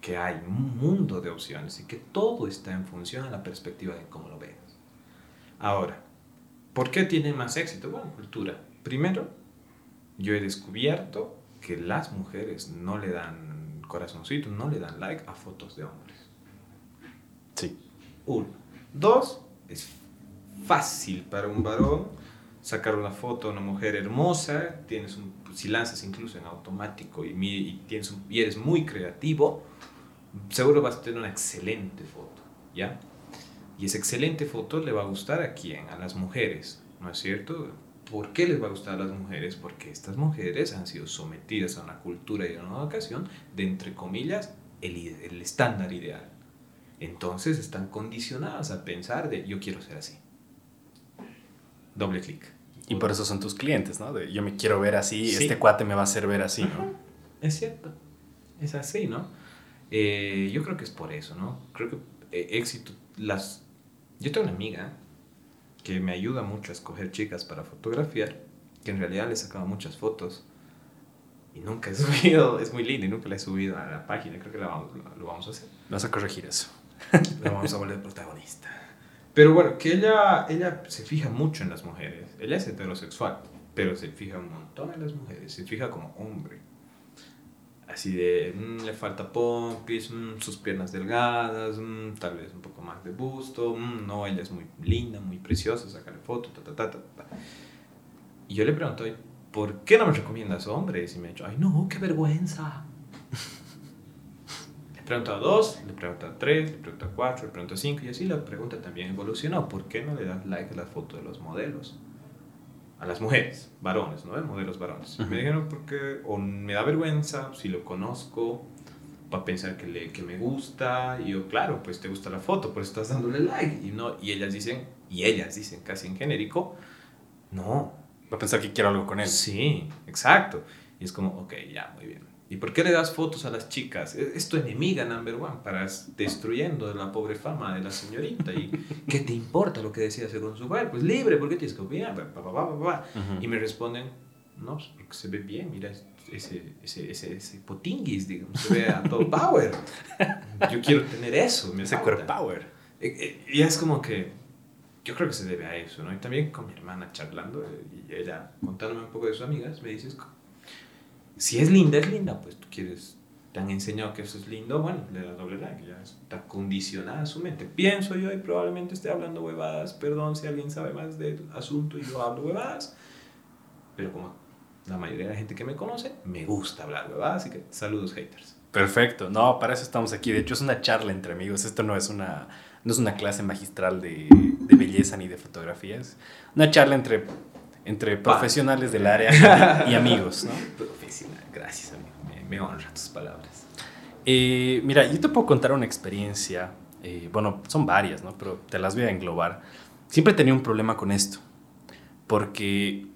que hay un mundo de opciones y que todo está en función a la perspectiva de cómo lo veas. Ahora, ¿por qué tienen más éxito? Bueno, cultura. Primero, yo he descubierto que las mujeres no le dan corazoncito, no le dan like a fotos de hombres. Sí. Uno. Dos, es fácil para un varón sacar una foto de una mujer hermosa, tienes un, si lanzas incluso en automático y, y, tienes y eres muy creativo, seguro vas a tener una excelente foto, ¿ya? Y esa excelente foto le va a gustar a quién? A las mujeres, ¿no es cierto? ¿Por qué les va a gustar a las mujeres? Porque estas mujeres han sido sometidas a una cultura y a una educación de, entre comillas, el, el estándar ideal. Entonces están condicionadas a pensar de yo quiero ser así. Doble clic. Y por eso son tus clientes, ¿no? De yo me quiero ver así, este cuate me va a hacer ver así, ¿no? Es cierto. Es así, ¿no? Eh, yo creo que es por eso, ¿no? Creo que eh, éxito, las yo tengo una amiga que me ayuda mucho a escoger chicas para fotografiar, que en realidad le sacaba muchas fotos y nunca he subido, es muy linda y nunca la he subido a la página, creo que lo vamos a hacer. Vas a corregir eso. La vamos a volver protagonista. Pero bueno, que ella, ella se fija mucho en las mujeres. Ella es heterosexual, pero se fija un montón en las mujeres. Se fija como hombre así de mm, le falta pompis, mm, sus piernas delgadas, mm, tal vez un poco más de busto, no, ella es muy linda, muy preciosa, sacarle foto, ta, ta, ta, ta, Y yo le pregunto, ¿por qué no me recomiendas hombres? Y me ha dicho, ay no, qué vergüenza. Le pregunto a dos, le pregunto a tres, le pregunto a cuatro, le pregunto a cinco, y así la pregunta también evolucionó, ¿por qué no le das like a la foto de los modelos? a las mujeres, varones, ¿no? Modelos varones. Me dijeron porque o me da vergüenza si lo conozco para pensar que, le, que me gusta y yo, claro, pues te gusta la foto, pues estás dándole like y no y ellas dicen y ellas dicen casi en genérico, no, va a pensar que quiero algo con él. Sí, exacto. Y es como, ok, ya, muy bien. ¿Y por qué le das fotos a las chicas? E, es tu enemiga number one para destruyendo la pobre fama de la señorita. ¿Y qué te importa lo que decía según su cuerpo? Pues libre, ¿por qué tienes que opinar? Y me responden, no, pues se ve bien, mira ese, ese, ese, ese potinguis, digamos, se ve a todo power. Yo quiero tener eso, me ese core power. E, e, y es como que yo creo que se debe a eso, ¿no? Y también con mi hermana charlando, y ella contándome un poco de sus amigas, me dices, si es linda, es linda, pues tú quieres, te han enseñado que eso es lindo, bueno, le das doble like, ya está condicionada su mente. Pienso yo y probablemente esté hablando huevadas, perdón si alguien sabe más del asunto y yo hablo huevadas, pero como la mayoría de la gente que me conoce, me gusta hablar huevadas, así que saludos haters. Perfecto, no, para eso estamos aquí, de hecho es una charla entre amigos, esto no es una, no es una clase magistral de, de belleza ni de fotografías, una charla entre entre profesionales del área y amigos, ¿no? Profesional, gracias amigo, me, me honra tus palabras. Eh, mira, yo te puedo contar una experiencia, eh, bueno, son varias, ¿no? Pero te las voy a englobar. Siempre tenido un problema con esto, porque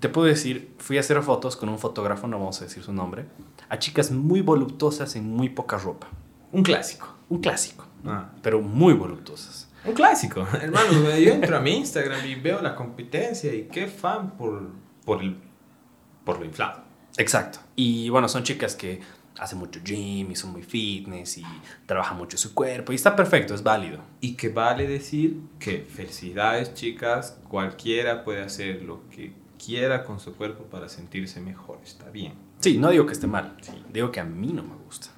te puedo decir, fui a hacer fotos con un fotógrafo, no vamos a decir su nombre, a chicas muy voluptuosas en muy poca ropa. Un clásico. Un clásico, ah. pero muy voluptuosas. Un clásico. Hermano, yo entro a mi Instagram y veo la competencia y qué fan por, por, el, por lo inflado. Exacto. Y bueno, son chicas que hacen mucho gym y son muy fitness y trabajan mucho su cuerpo y está perfecto, es válido. Y que vale decir que felicidades chicas, cualquiera puede hacer lo que quiera con su cuerpo para sentirse mejor, está bien. Sí, no digo que esté mal, digo que a mí no me gusta.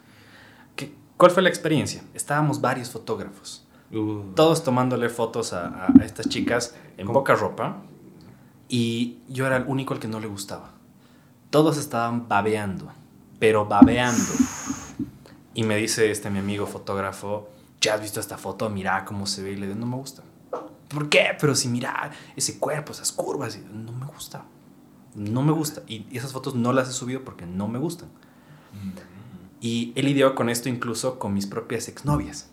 ¿Qué, ¿Cuál fue la experiencia? Estábamos varios fotógrafos Uh. Todos tomándole fotos a, estas chicas en poca ropa. Y yo era el único al que no le gustaba. Todos estaban babeando, pero babeando. Y me dice este mi amigo fotógrafo, ¿ya has visto esta foto? Mira cómo se ve. Y le digo, no me gusta. ¿Por qué? Pero si mira ese cuerpo, esas curvas, no me gusta. No me gusta. Y esas fotos no las he subido porque no me gustan. Mm. Y he lidiado con esto incluso con mis propias exnovias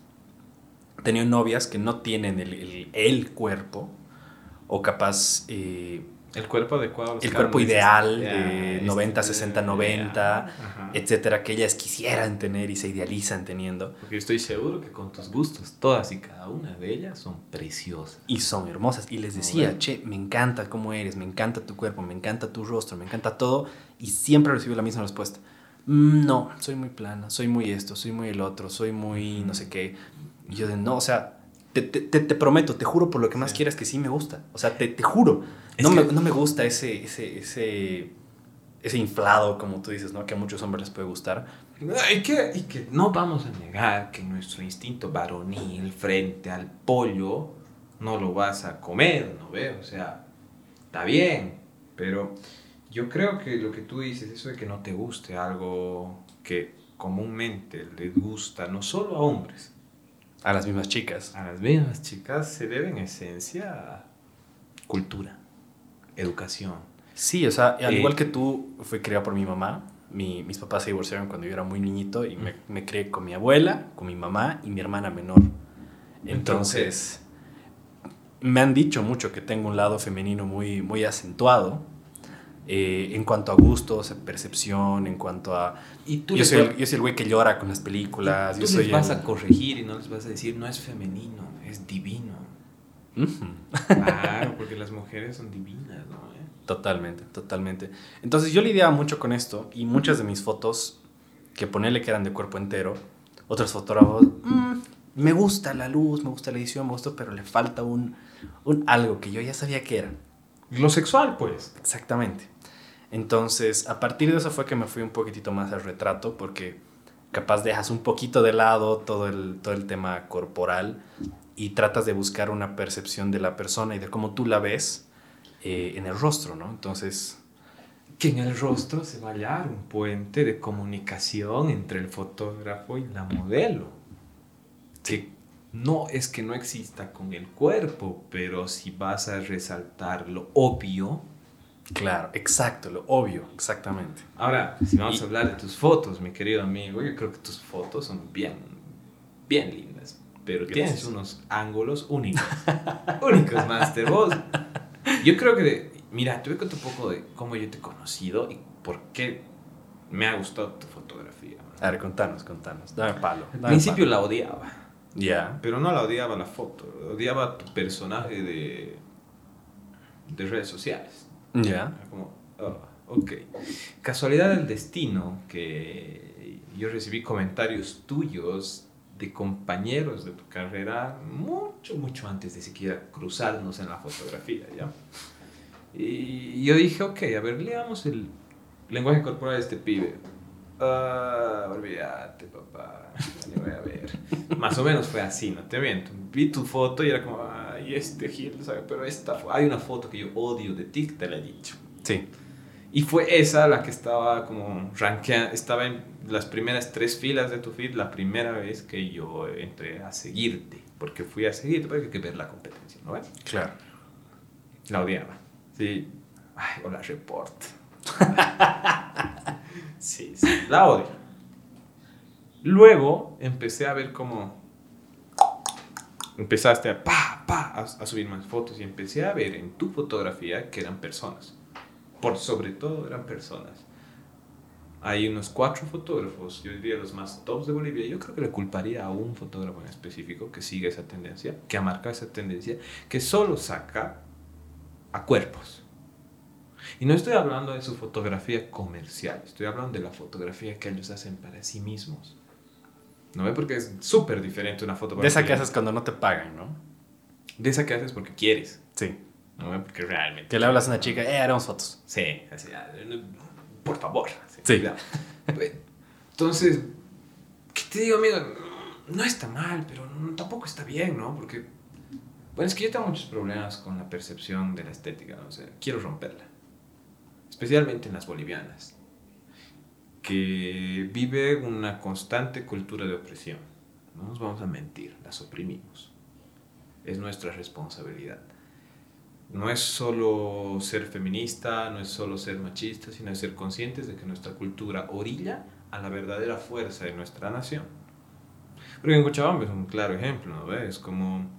tenido novias que no tienen el, el, cuerpo o capaz... Eh, el cuerpo adecuado. El cuerpo ideal, de 90, 60, 90, etcétera, que ellas quisieran tener y se idealizan teniendo. Porque estoy seguro que con tus gustos, todas y cada una de ellas son preciosas. Y son hermosas. Y les decía, che, me encanta cómo eres, me encanta tu cuerpo, me encanta tu rostro, me encanta todo. Y siempre recibo la misma respuesta. Mm, no, soy muy plana, soy muy esto, soy muy el otro, soy muy no sé qué. Y yo de, no, o sea, te, te, te, prometo, te juro por lo que más quieras que sí me gusta. O sea, te, te juro. No, me, no me gusta ese, ese, ese, ese inflado, como tú dices, ¿no? Que a muchos hombres les puede gustar. Y que, y que no vamos a negar que nuestro instinto varonil frente al pollo no lo vas a comer, ¿no ve? O sea, está bien, pero yo creo que lo que tú dices, eso de que no te guste algo que comúnmente les gusta, no solo a hombres, a las mismas chicas. A las mismas chicas se debe en esencia a cultura, educación. Sí, o sea, al eh, igual que tú, fui criado por mi mamá. Mi, mis papás se divorciaron cuando yo era muy niñito y me, me, crié con mi abuela, con mi mamá y mi hermana menor. Entonces, me han dicho mucho que tengo un lado femenino muy, muy acentuado eh, en cuanto a gustos, percepción, en cuanto a... ¿Y tú yo, soy el, yo soy el güey que llora con las películas. Tú les vas a corregir y no les vas a decir, no es femenino, es divino. claro, porque las mujeres son divinas, ¿no? ¿Eh? Totalmente, totalmente. Entonces yo lidiaba mucho con esto y muchas de mis fotos, que ponerle que eran de cuerpo entero, otros fotógrafos, mm, me gusta la luz, me gusta la edición, me gusta, pero le falta un, un algo que yo ya sabía que era. Lo sexual, pues. Exactamente. Entonces, a partir de eso fue que me fui un poquitito más al retrato, porque capaz dejas un poquito de lado todo el, todo el tema corporal y tratas de buscar una percepción de la persona y de cómo tú la ves eh, en el rostro, ¿no? Entonces... Que en el rostro se va a hallar un puente de comunicación entre el fotógrafo y la modelo. Que no es que no exista con el cuerpo, pero si vas a resaltar lo obvio, Claro, exacto, lo obvio, exactamente. Ahora, si vamos a hablar de tus fotos, mi querido amigo, yo creo que tus fotos son bien, bien lindas, pero tienes unos ángulos únicos, únicos, Master. Vos, yo creo que, mira, te voy a contar un poco de cómo yo te he conocido y por qué me ha gustado tu fotografía. A ver, contanos, contanos, dame palo. Al principio la odiaba. Ya. Pero no la odiaba la foto, odiaba tu personaje de, de redes sociales. Ya. Como, oh, ok. Casualidad del destino que yo recibí comentarios tuyos de compañeros de tu carrera mucho, mucho antes de siquiera cruzarnos en la fotografía, ¿ya? Y yo dije, ok, a ver, leamos el lenguaje corporal de este pibe. Ah, olvídate, papá. voy a ver. Más o menos fue así, no te miento. Vi tu foto y era como, ay, este Gil, ¿sabes? Pero esta, hay una foto que yo odio de ti, te la he dicho. Sí. Y fue esa la que estaba como rankeada, estaba en las primeras tres filas de tu feed la primera vez que yo entré a seguirte. Porque fui a seguirte, porque hay que ver la competencia, ¿no ves? Claro. La odiaba. Sí. Ay, hola, report. Sí, sí, la odio. Luego empecé a ver cómo empezaste a, pa, pa, a, subir más fotos y empecé a ver en tu fotografía que eran personas. Por sobre todo eran personas. Hay unos cuatro fotógrafos, yo diría los más tops de Bolivia. Yo creo que le culparía a un fotógrafo en específico que sigue esa tendencia, que ha marcado esa tendencia, que solo saca a cuerpos y no estoy hablando de su fotografía comercial, estoy hablando de la fotografía que ellos hacen para sí mismos. ¿No ve? Porque es súper diferente una fotografía. De esa que haces cuando no te pagan, ¿no? De esa que haces porque quieres. Sí. ¿No ve? Porque realmente. Que le hablas a una chica, eh, haremos fotos. Sí, así, ah, por favor. sí. Pues, entonces, ¿qué te digo, amigo? No está mal, pero tampoco está bien, ¿no? Porque, bueno, es que yo tengo muchos problemas con la percepción de la estética, ¿no? O sea, quiero romperla especialmente en las bolivianas, que vive una constante cultura de opresión. No nos vamos a mentir, las oprimimos. Es nuestra responsabilidad. No es solo ser feminista, no es solo ser machista, sino ser conscientes de que nuestra cultura orilla a la verdadera fuerza de nuestra nación. Porque en Cochabamba es un claro ejemplo, ¿no ves? Como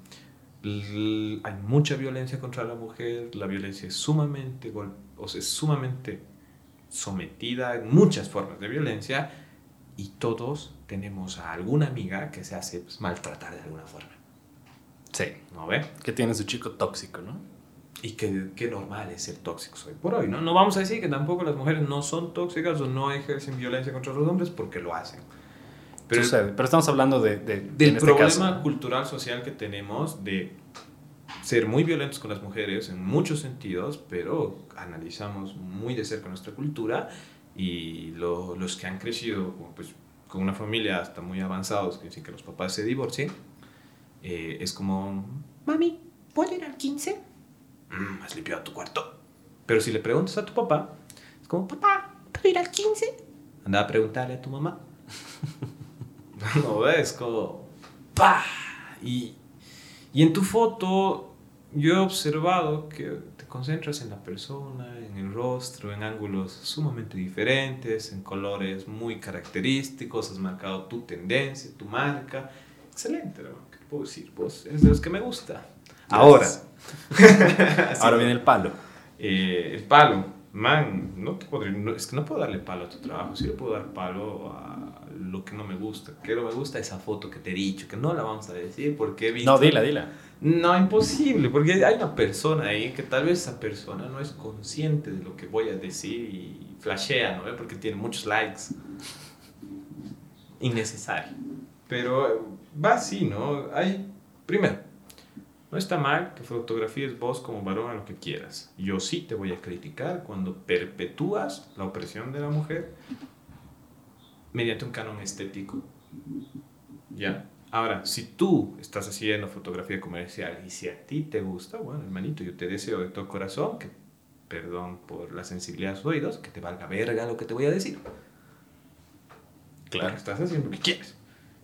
hay mucha violencia contra la mujer, la violencia es sumamente o es sumamente sometida en muchas formas de violencia y todos tenemos a alguna amiga que se hace pues, maltratar de alguna forma. Sí. ¿No ve? Que tiene su chico tóxico, ¿no? Y que, que normal es ser tóxico hoy por hoy, ¿no? No vamos a decir que tampoco las mujeres no son tóxicas o no ejercen violencia contra los hombres porque lo hacen. Pero, pero estamos hablando de, de del este problema cultural social que tenemos de ser muy violentos con las mujeres en muchos sentidos, pero analizamos muy de cerca nuestra cultura y los que han crecido pues, con una familia hasta muy avanzados, que dicen que los papás se divorcien, eh, es como, mami, 15? Mm, ¿Has limpiado tu cuarto? Pero si le preguntas a tu papá, es como, papá, ¿puedo ir al 15? Anda a preguntarle a tu mamá. no ves, como, ¡pah! Y, y en tu foto yo he observado que te concentras en la persona, en el rostro, en ángulos sumamente diferentes, en colores muy característicos, has marcado tu tendencia, tu marca. Excelente, ¿no? ¿Qué puedo decir? Vos es de los que me gusta. Ahora. Ahora viene el palo. Eh, el palo. Man, no te podré, no, es que no puedo darle palo a tu trabajo, sí le puedo dar palo a lo que no me gusta. Que no me gusta esa foto que te he dicho, que no la vamos a decir porque he visto... No, dila, dila. No, imposible, porque hay una persona ahí que tal vez esa persona no es consciente de lo que voy a decir y flashea, ¿no? Porque tiene muchos likes. Innecesario. Pero va así, ¿no? Hay, primero, no está mal que fotografíes vos como varón a lo que quieras. Yo sí te voy a criticar cuando perpetúas la opresión de la mujer mediante un canon estético. ¿Ya? Ahora, si tú estás haciendo fotografía comercial y si a ti te gusta, bueno, hermanito, yo te deseo de todo corazón que, perdón por la sensibilidad de los oídos, que te valga verga lo que te voy a decir. Claro. estás haciendo lo que quieres.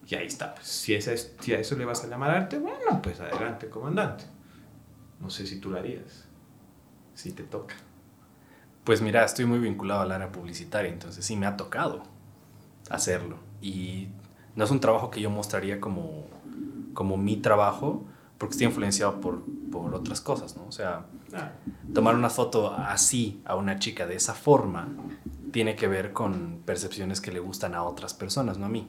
Y ahí está. Pues, si, esa es, si a eso le vas a llamar arte, bueno, pues adelante, comandante. No sé si tú lo harías. Si te toca. Pues mira, estoy muy vinculado al área publicitaria, entonces sí me ha tocado hacerlo. Y no es un trabajo que yo mostraría como, como mi trabajo, porque estoy influenciado por, por otras cosas, ¿no? O sea, ah. tomar una foto así a una chica de esa forma tiene que ver con percepciones que le gustan a otras personas, no a mí.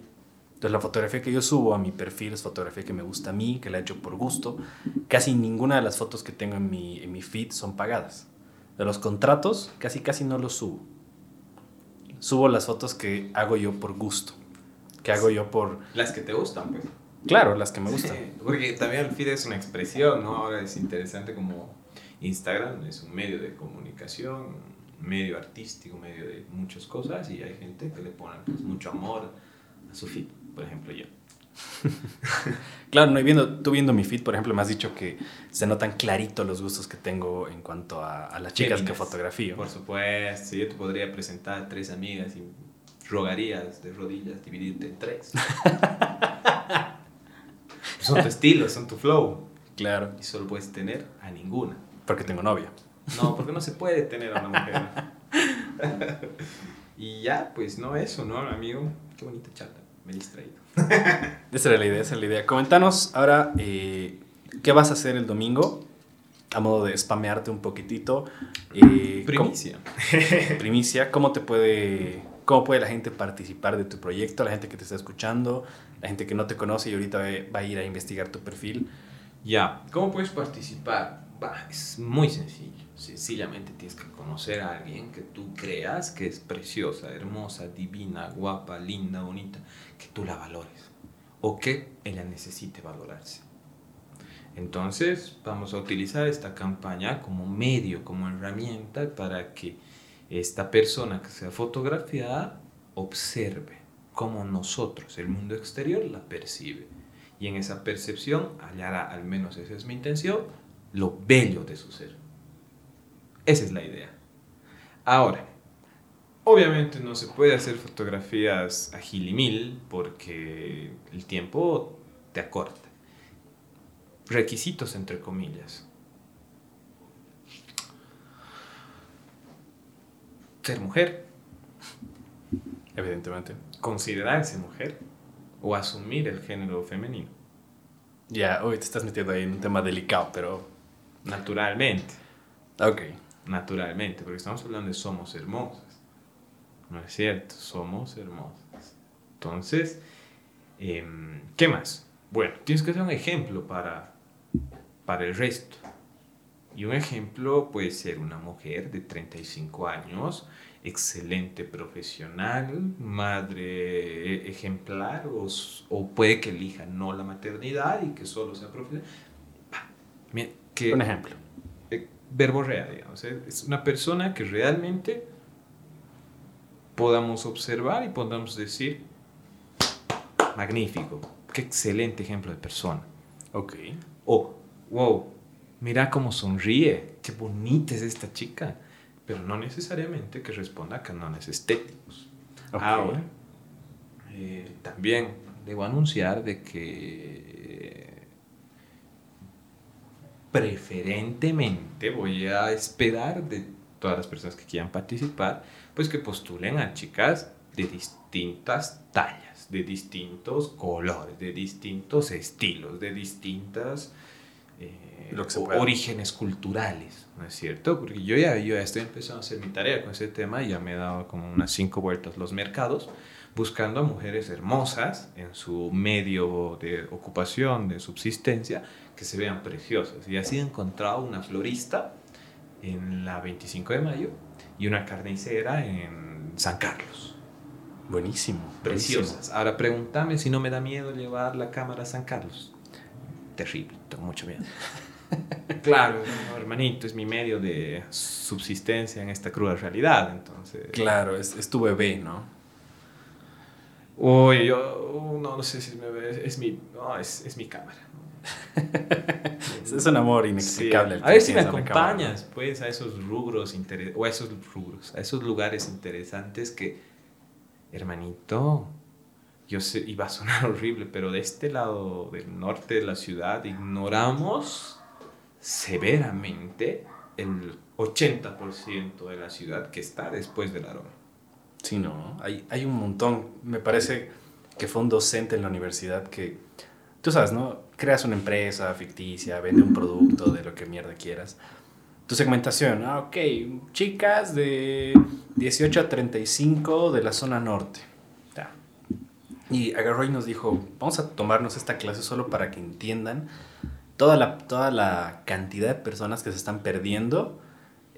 Entonces la fotografía que yo subo a mi perfil es fotografía que me gusta a mí, que la he hecho por gusto. Casi ninguna de las fotos que tengo en mi, en mi feed son pagadas. De los contratos, casi casi no los subo. Subo las fotos que hago yo por gusto. Que hago yo por... Las que te gustan, pues. Claro, las que me gustan. porque también el feed es una expresión, ¿no? Ahora es interesante como Instagram es un medio de comunicación, medio artístico, medio de muchas cosas y hay gente que le pone pues, mucho amor a su feed por ejemplo, yo. claro, no, y viendo, tú viendo mi feed, por ejemplo, me has dicho que se notan clarito los gustos que tengo en cuanto a, las chicas que fotografío. Por supuesto, yo te podría presentar tres amigas y rogarías de rodillas dividirte en tres. son tu estilo, son tu flow. Claro. Y solo puedes tener a ninguna. Porque tengo novia. No, porque no se puede tener a una mujer. y ya, pues no eso, ¿no, amigo? Qué bonita charla me he distraído. esa era la idea, esa era la idea. Comentanos ahora eh, qué vas a hacer el domingo, a modo de spamearte un poquitito. Eh, primicia. ¿cómo, primicia, ¿cómo te puede, cómo puede la gente participar de tu proyecto, la gente que te está escuchando, la gente que no te conoce y ahorita va a ir a investigar tu perfil? Ya, ¿cómo puedes participar? Es muy sencillo. Sencillamente tienes que conocer a alguien que tú creas que es preciosa, hermosa, divina, guapa, linda, bonita, que tú la valores o que ella necesite valorarse. Entonces vamos a utilizar esta campaña como medio, como herramienta para que esta persona que sea fotografiada observe cómo nosotros, el mundo exterior, la percibe. Y en esa percepción hallará, al menos esa es mi intención, lo bello de su ser. Esa es la idea. Ahora, obviamente no se puede hacer fotografías a mil porque el tiempo te acorta. Requisitos entre comillas. Ser mujer. Evidentemente. Considerarse mujer o asumir el género femenino. Ya, hoy te estás metiendo ahí en un tema delicado, pero Naturalmente. Ok. Naturalmente, porque estamos hablando de somos hermosas. No es cierto, somos hermosas. Entonces, em, ¿qué más? Bueno, tienes que hacer un ejemplo para, para el resto. Y un ejemplo puede ser una mujer de 35 años, excelente profesional, madre ejemplar, o, o puede que elija no la maternidad y que solo sea profesional. Un ejemplo. Eh, verborrea, digamos. Es una persona que realmente podamos observar y podamos decir, magnífico, qué excelente ejemplo de persona. Ok. O, wow, mira cómo sonríe, qué bonita es esta chica, pero no necesariamente que responda a cánones estéticos. Ahora, eh, también debo anunciar de que preferentemente voy a esperar de todas las personas que quieran participar, pues que postulen a chicas de distintas tallas, de distintos colores, de distintos estilos, de distintas eh, Lo que orígenes culturales, ¿no es cierto? Porque yo ya, yo ya estoy empezando a hacer mi tarea con ese tema y ya me he dado como unas cinco vueltas los mercados buscando a mujeres hermosas en su medio de ocupación, de subsistencia, que se vean preciosas. Y así he encontrado una florista en la 25 de mayo y una carnicera en San Carlos. Buenísimo. Preciosas. Ahora pregúntame si no me da miedo llevar la cámara a San Carlos. Terrible, tengo mucho miedo. claro, no, hermanito, es mi medio de subsistencia en esta cruda realidad, entonces... Claro, es, es tu bebé, ¿no? Uy, yo no, no sé si me es, mi, no, es, es mi cámara. Es, un amor inexplicable. A ver si me acompañas, pues, a esos rubros interes- o a esos rubros, a esos lugares interesantes que, hermanito, yo sé, va a sonar horrible, pero de este lado del norte de la ciudad ignoramos severamente el 80% de la ciudad que está después del aroma. Sí, no. Hay, hay un montón. Me parece que fue un docente en la universidad que, tú sabes, ¿no? Creas una empresa ficticia, vende un producto de lo que mierda quieras. Tu segmentación, ah, ok, chicas de 18 a 35 de la zona norte. Ya. Y agarró nos dijo, vamos a tomarnos esta clase solo para que entiendan toda la, toda la cantidad de personas que se están perdiendo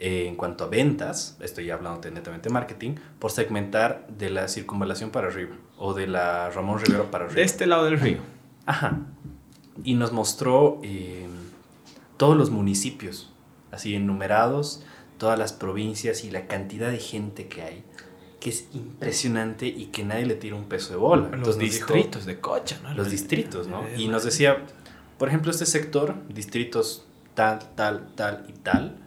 eh, en cuanto a ventas, estoy hablando de netamente marketing, por segmentar de la circunvalación para arriba o de la Ramón Rivero para arriba. De este lado del río. Ajá. Y nos mostró eh, todos los municipios, así enumerados, todas las provincias y la cantidad de gente que hay, que es impresionante y que nadie le tira un peso de bola. Los Entonces nos dijo- distritos de Cocha, ¿no? los distritos, ¿no? Es Y más- nos decía, por ejemplo, este sector, distritos tal, tal, tal y tal,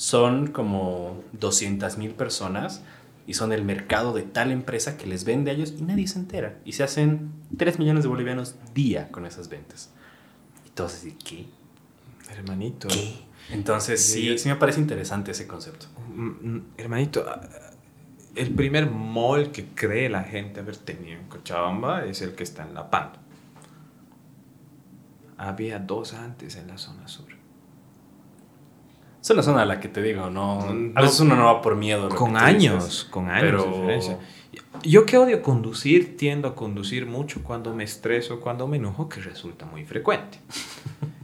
son como 200 mil personas y son el mercado de tal empresa que les vende a ellos y nadie se entera. Y se hacen 3 millones de bolivianos día con esas ventas. Y todos así, ¿qué? Hermanito. ¿Qué? Entonces, Sí, sí, me parece interesante ese concepto. Mm, mm, Hermanito, ah, el primer mall que cree la gente haber tenido en Cochabamba es el que está en La Pando. Había dos antes en la zona sur. Es una zona a la que te digo, no... Mm, A veces no. uno no va por miedo. Con años, dices. con años de Pero- diferencia. Yo que odio conducir, tiendo a conducir mucho cuando me estreso, cuando me enojo, que resulta muy frecuente.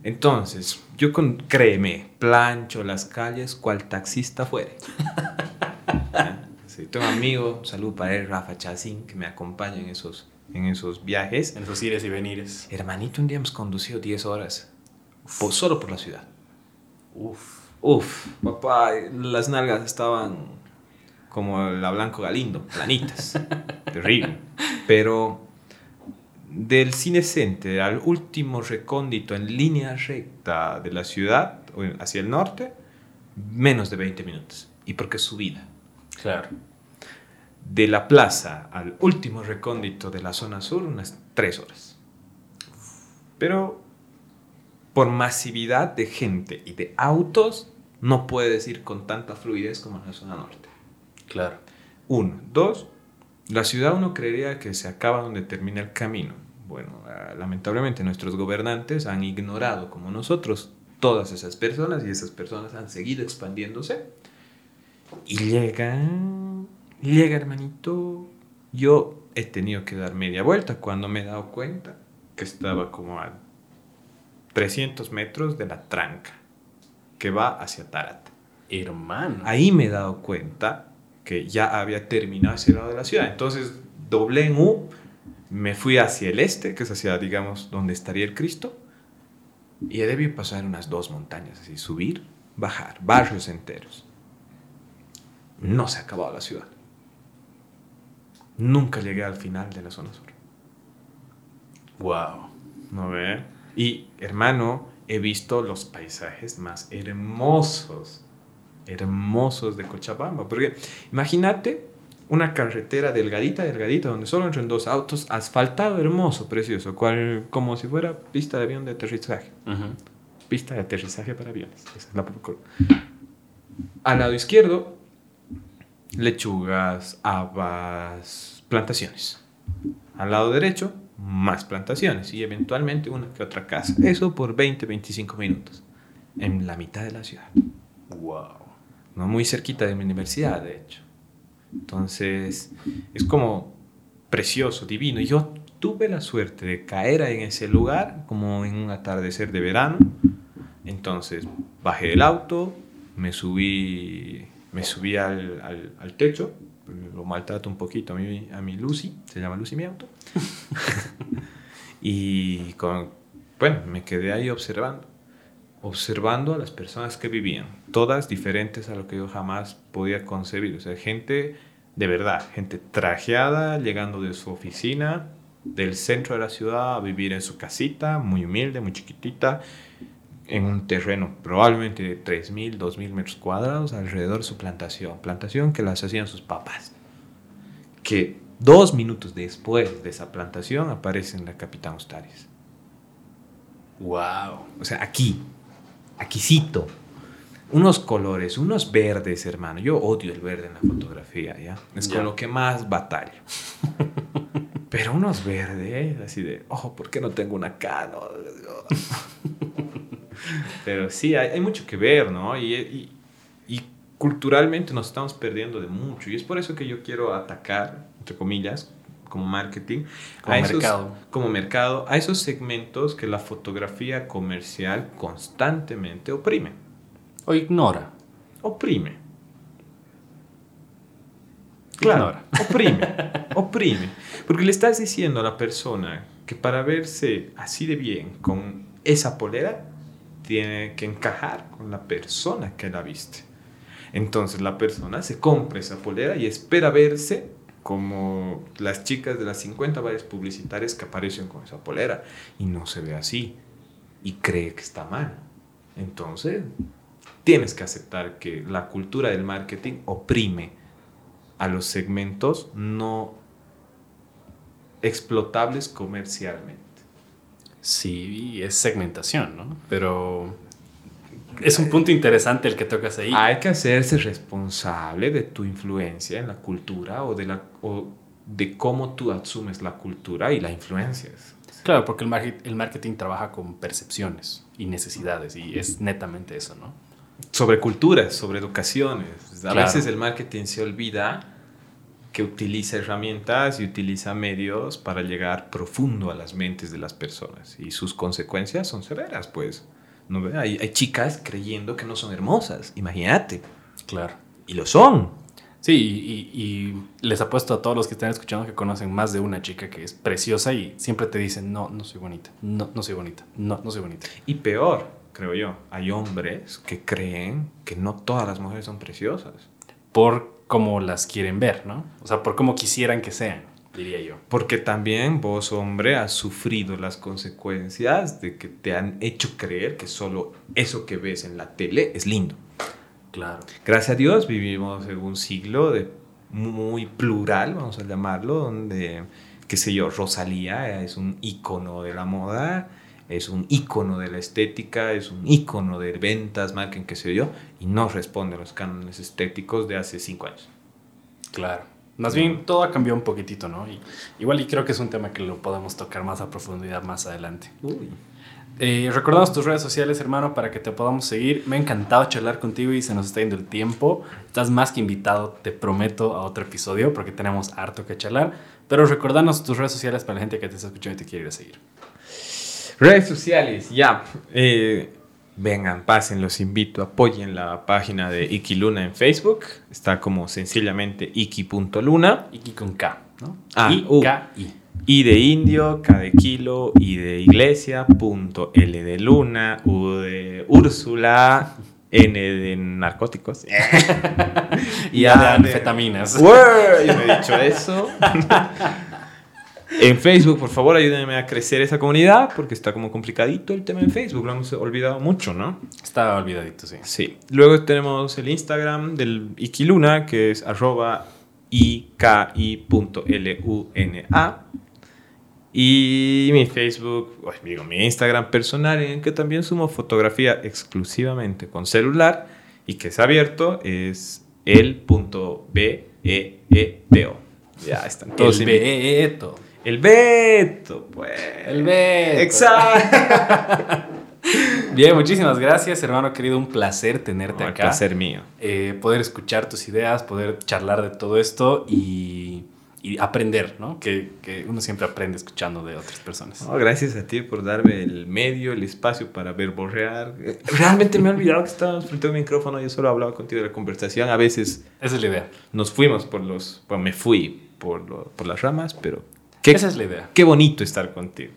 Entonces, yo con, créeme, plancho las calles cual taxista fuere. Sí, tengo un amigo, salud para él, Rafa Chacín, que me acompaña en esos, en esos viajes. En esos ires y venires. Hermanito, un día hemos conducido 10 horas, po- solo por la ciudad. Uf. Uf, papá, las nalgas estaban como la Blanco Galindo, planitas. Terrible. Pero del cinecente al último recóndito en línea recta de la ciudad, hacia el norte, menos de 20 minutos. Y porque es subida. Claro. De la plaza al último recóndito de la zona sur, unas 3 horas. Pero por masividad de gente y de autos, no puedes ir con tanta fluidez como en la zona norte. Claro. Uno. Dos, la ciudad uno creería que se acaba donde termina el camino. Bueno, ah, lamentablemente nuestros gobernantes han ignorado, como nosotros, todas esas personas y esas personas han seguido expandiéndose. Y llega, llega hermanito, yo he tenido que dar media vuelta cuando me he dado cuenta que estaba como a 300 metros de la tranca que va hacia Tarata. Hermano. Ahí me he dado cuenta que ya había terminado ese lado de la ciudad. Entonces doblé en U, me fui hacia el este, que es hacia, digamos, donde estaría el Cristo, y he debido pasar unas dos montañas, así, subir, bajar, barrios enteros. No se ha acabado la ciudad. Nunca llegué al final de la zona sur. Wow. ¿No ve? Y, hermano, he visto los paisajes más hermosos, hermosos de Cochabamba. Porque imagínate una carretera delgadita, delgadita, donde solo entran dos autos, asfaltado, hermoso, precioso, cual, como si fuera pista de avión de aterrizaje. Pista de aterrizaje para aviones. Esa es la Al lado izquierdo, lechugas, habas, plantaciones. Al lado derecho, más plantaciones y eventualmente una que otra casa. Eso por 20, 25 minutos. En la mitad de la ciudad. Wow. No muy cerquita de mi universidad, de hecho. Entonces, es como precioso, divino. Y yo tuve la suerte de caer en ese lugar como en un atardecer de verano. Entonces, bajé del auto, me subí, me subí al, al, al techo, lo maltrato un poquito a mi, a mi Lucy, se llama Lucy mi auto. y con, bueno, me quedé ahí observando, observando a las personas que vivían, todas diferentes a lo que yo jamás podía concebir. O sea, gente de verdad, gente trajeada, llegando de su oficina, del centro de la ciudad, a vivir en su casita, muy humilde, muy chiquitita, en un terreno probablemente de 3.000, 2.000 metros cuadrados alrededor de su plantación. Plantación que las hacían sus papás. Que dos minutos después de esa plantación aparece en la Capitán Ustaris. ¡Wow! O sea, aquí, aquícito unos colores, unos verdes, hermano. Yo odio el verde en la fotografía, ¿ya? Es con lo que más batallo. Pero unos verdes, así de, oh, ¿por qué no tengo una Canon? Pero sí, hay, mucho que ver, ¿no? Y, y, culturalmente nos estamos perdiendo de mucho. Y es por eso que yo quiero atacar, entre comillas, como marketing, como mercado. como mercado, a esos segmentos que la fotografía comercial constantemente oprime o ignora. Oprime. Claro, oprime, oprime. Porque le estás diciendo a la persona que para verse así de bien con esa polera, tiene que encajar con la persona que la viste. Entonces la persona se compra esa polera y espera verse como las chicas de las 50 vallas publicitarias que aparecen con esa polera y no se ve así y cree que está mal. Entonces tienes que aceptar que la cultura del marketing oprime a los segmentos no explotables comercialmente. Sí, es segmentación, ¿no? Pero es un punto interesante el que tocas ahí. Hay que hacerse responsable de tu influencia en la cultura o de, la, o de cómo tú asumes la cultura y la influencias. Claro, porque el, el marketing trabaja con percepciones y necesidades y es netamente eso, ¿no? sobre culturas, sobre educaciones. A veces el marketing se olvida que utiliza herramientas y utiliza medios para llegar profundo a las mentes de las personas. Y sus consecuencias son severas, pues. ¿No hay, hay chicas creyendo que no son hermosas, imagínate. Claro. Y lo son. Sí, y, y, les apuesto a todos los que están escuchando que conocen más de una chica que es preciosa y siempre te dicen, no, no soy bonita, no, no soy bonita, no, no soy bonita. Y peor, creo yo. Hay hombres que creen que no todas las mujeres son preciosas. Por cómo las quieren ver, ¿no? O sea, por cómo quisieran que sean, diría yo. Porque también vos, hombre, has sufrido las consecuencias de que te han hecho creer que solo eso que ves en la tele es lindo. Claro. Gracias a Dios vivimos en un siglo de muy plural, vamos a llamarlo, donde, qué sé yo, Rosalía es un icono de la moda es un icono de la estética, es un icono de ventas, marketing, qué sé yo, y no responde a los cánones estéticos de hace cinco años. Claro. Más bien todo ha cambiado un poquitito, ¿no? Y, igual y creo que es un tema que lo podemos tocar más a profundidad más adelante. Uy. Eh, recordamos tus redes sociales, hermano, para que te podamos seguir. Me ha encantado charlar contigo y se nos está yendo el tiempo. Estás más que invitado, te prometo, a otro episodio porque tenemos harto que charlar. Pero recordanos tus redes sociales para la gente que te está escuchando y te quiere ir a seguir. Redes sociales, ya. Eh, vengan, pasen, los invito, apoyen la página de Iki Luna en Facebook. Está como sencillamente iki.luna. Iki con K, ¿no? Ah, I, K, I. I de indio, K de kilo, I de iglesia, punto, L de luna, U de Úrsula, N de narcóticos. y A de anfetaminas. Yo me he dicho eso. En Facebook, por favor, ayúdenme a crecer esa comunidad porque está como complicadito el tema en Facebook. Lo hemos olvidado mucho, ¿no? Está olvidadito, sí. Sí. Luego tenemos el Instagram del Ikiluna, que es arroba iki.luna. Y mi Facebook, ay, digo, mi Instagram personal, en el que también sumo fotografía exclusivamente con celular y que es abierto, es el.beeto. Ya están todos. El. El Beto, pues. El Beto. Exacto. Bien, muchísimas gracias, hermano querido. Un placer tenerte acá. placer mío. Eh, poder escuchar tus ideas, poder charlar de todo esto y, y aprender, ¿no? Que, que uno siempre aprende escuchando de otras personas. Gracias a ti por darme el medio, el espacio para verborrear. Eh, Realmente me he olvidado que estábamos frente a un micrófono. Yo solo hablaba contigo de la conversación. A veces Esa es la idea. nos fuimos por los. Bueno, me fui por, lo- por las ramas, pero. Qué, Esa es la idea. qué bonito estar contigo.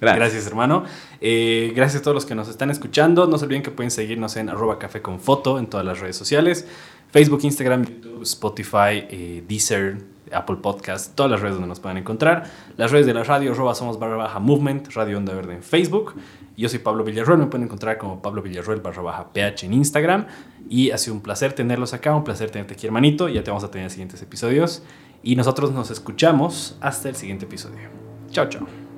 Gracias. Gracias, hermano. Eh, gracias a todos los que nos están escuchando. No se olviden que pueden seguirnos en arroba café con foto en todas las redes sociales. Facebook, Instagram, YouTube, Spotify, eh, Deezer, Apple Podcast, todas las redes donde nos pueden encontrar. Las redes de la radio, arroba somos barra baja movement, Radio Onda Verde en Facebook. Yo soy Pablo Villarroel, me pueden encontrar como Pablo Villarroel barra baja PH en Instagram. Y ha sido un placer tenerlos acá, un placer tenerte aquí, hermanito. Ya te vamos a tener en siguientes episodios. Y nosotros nos escuchamos hasta el siguiente episodio. Chao, chao.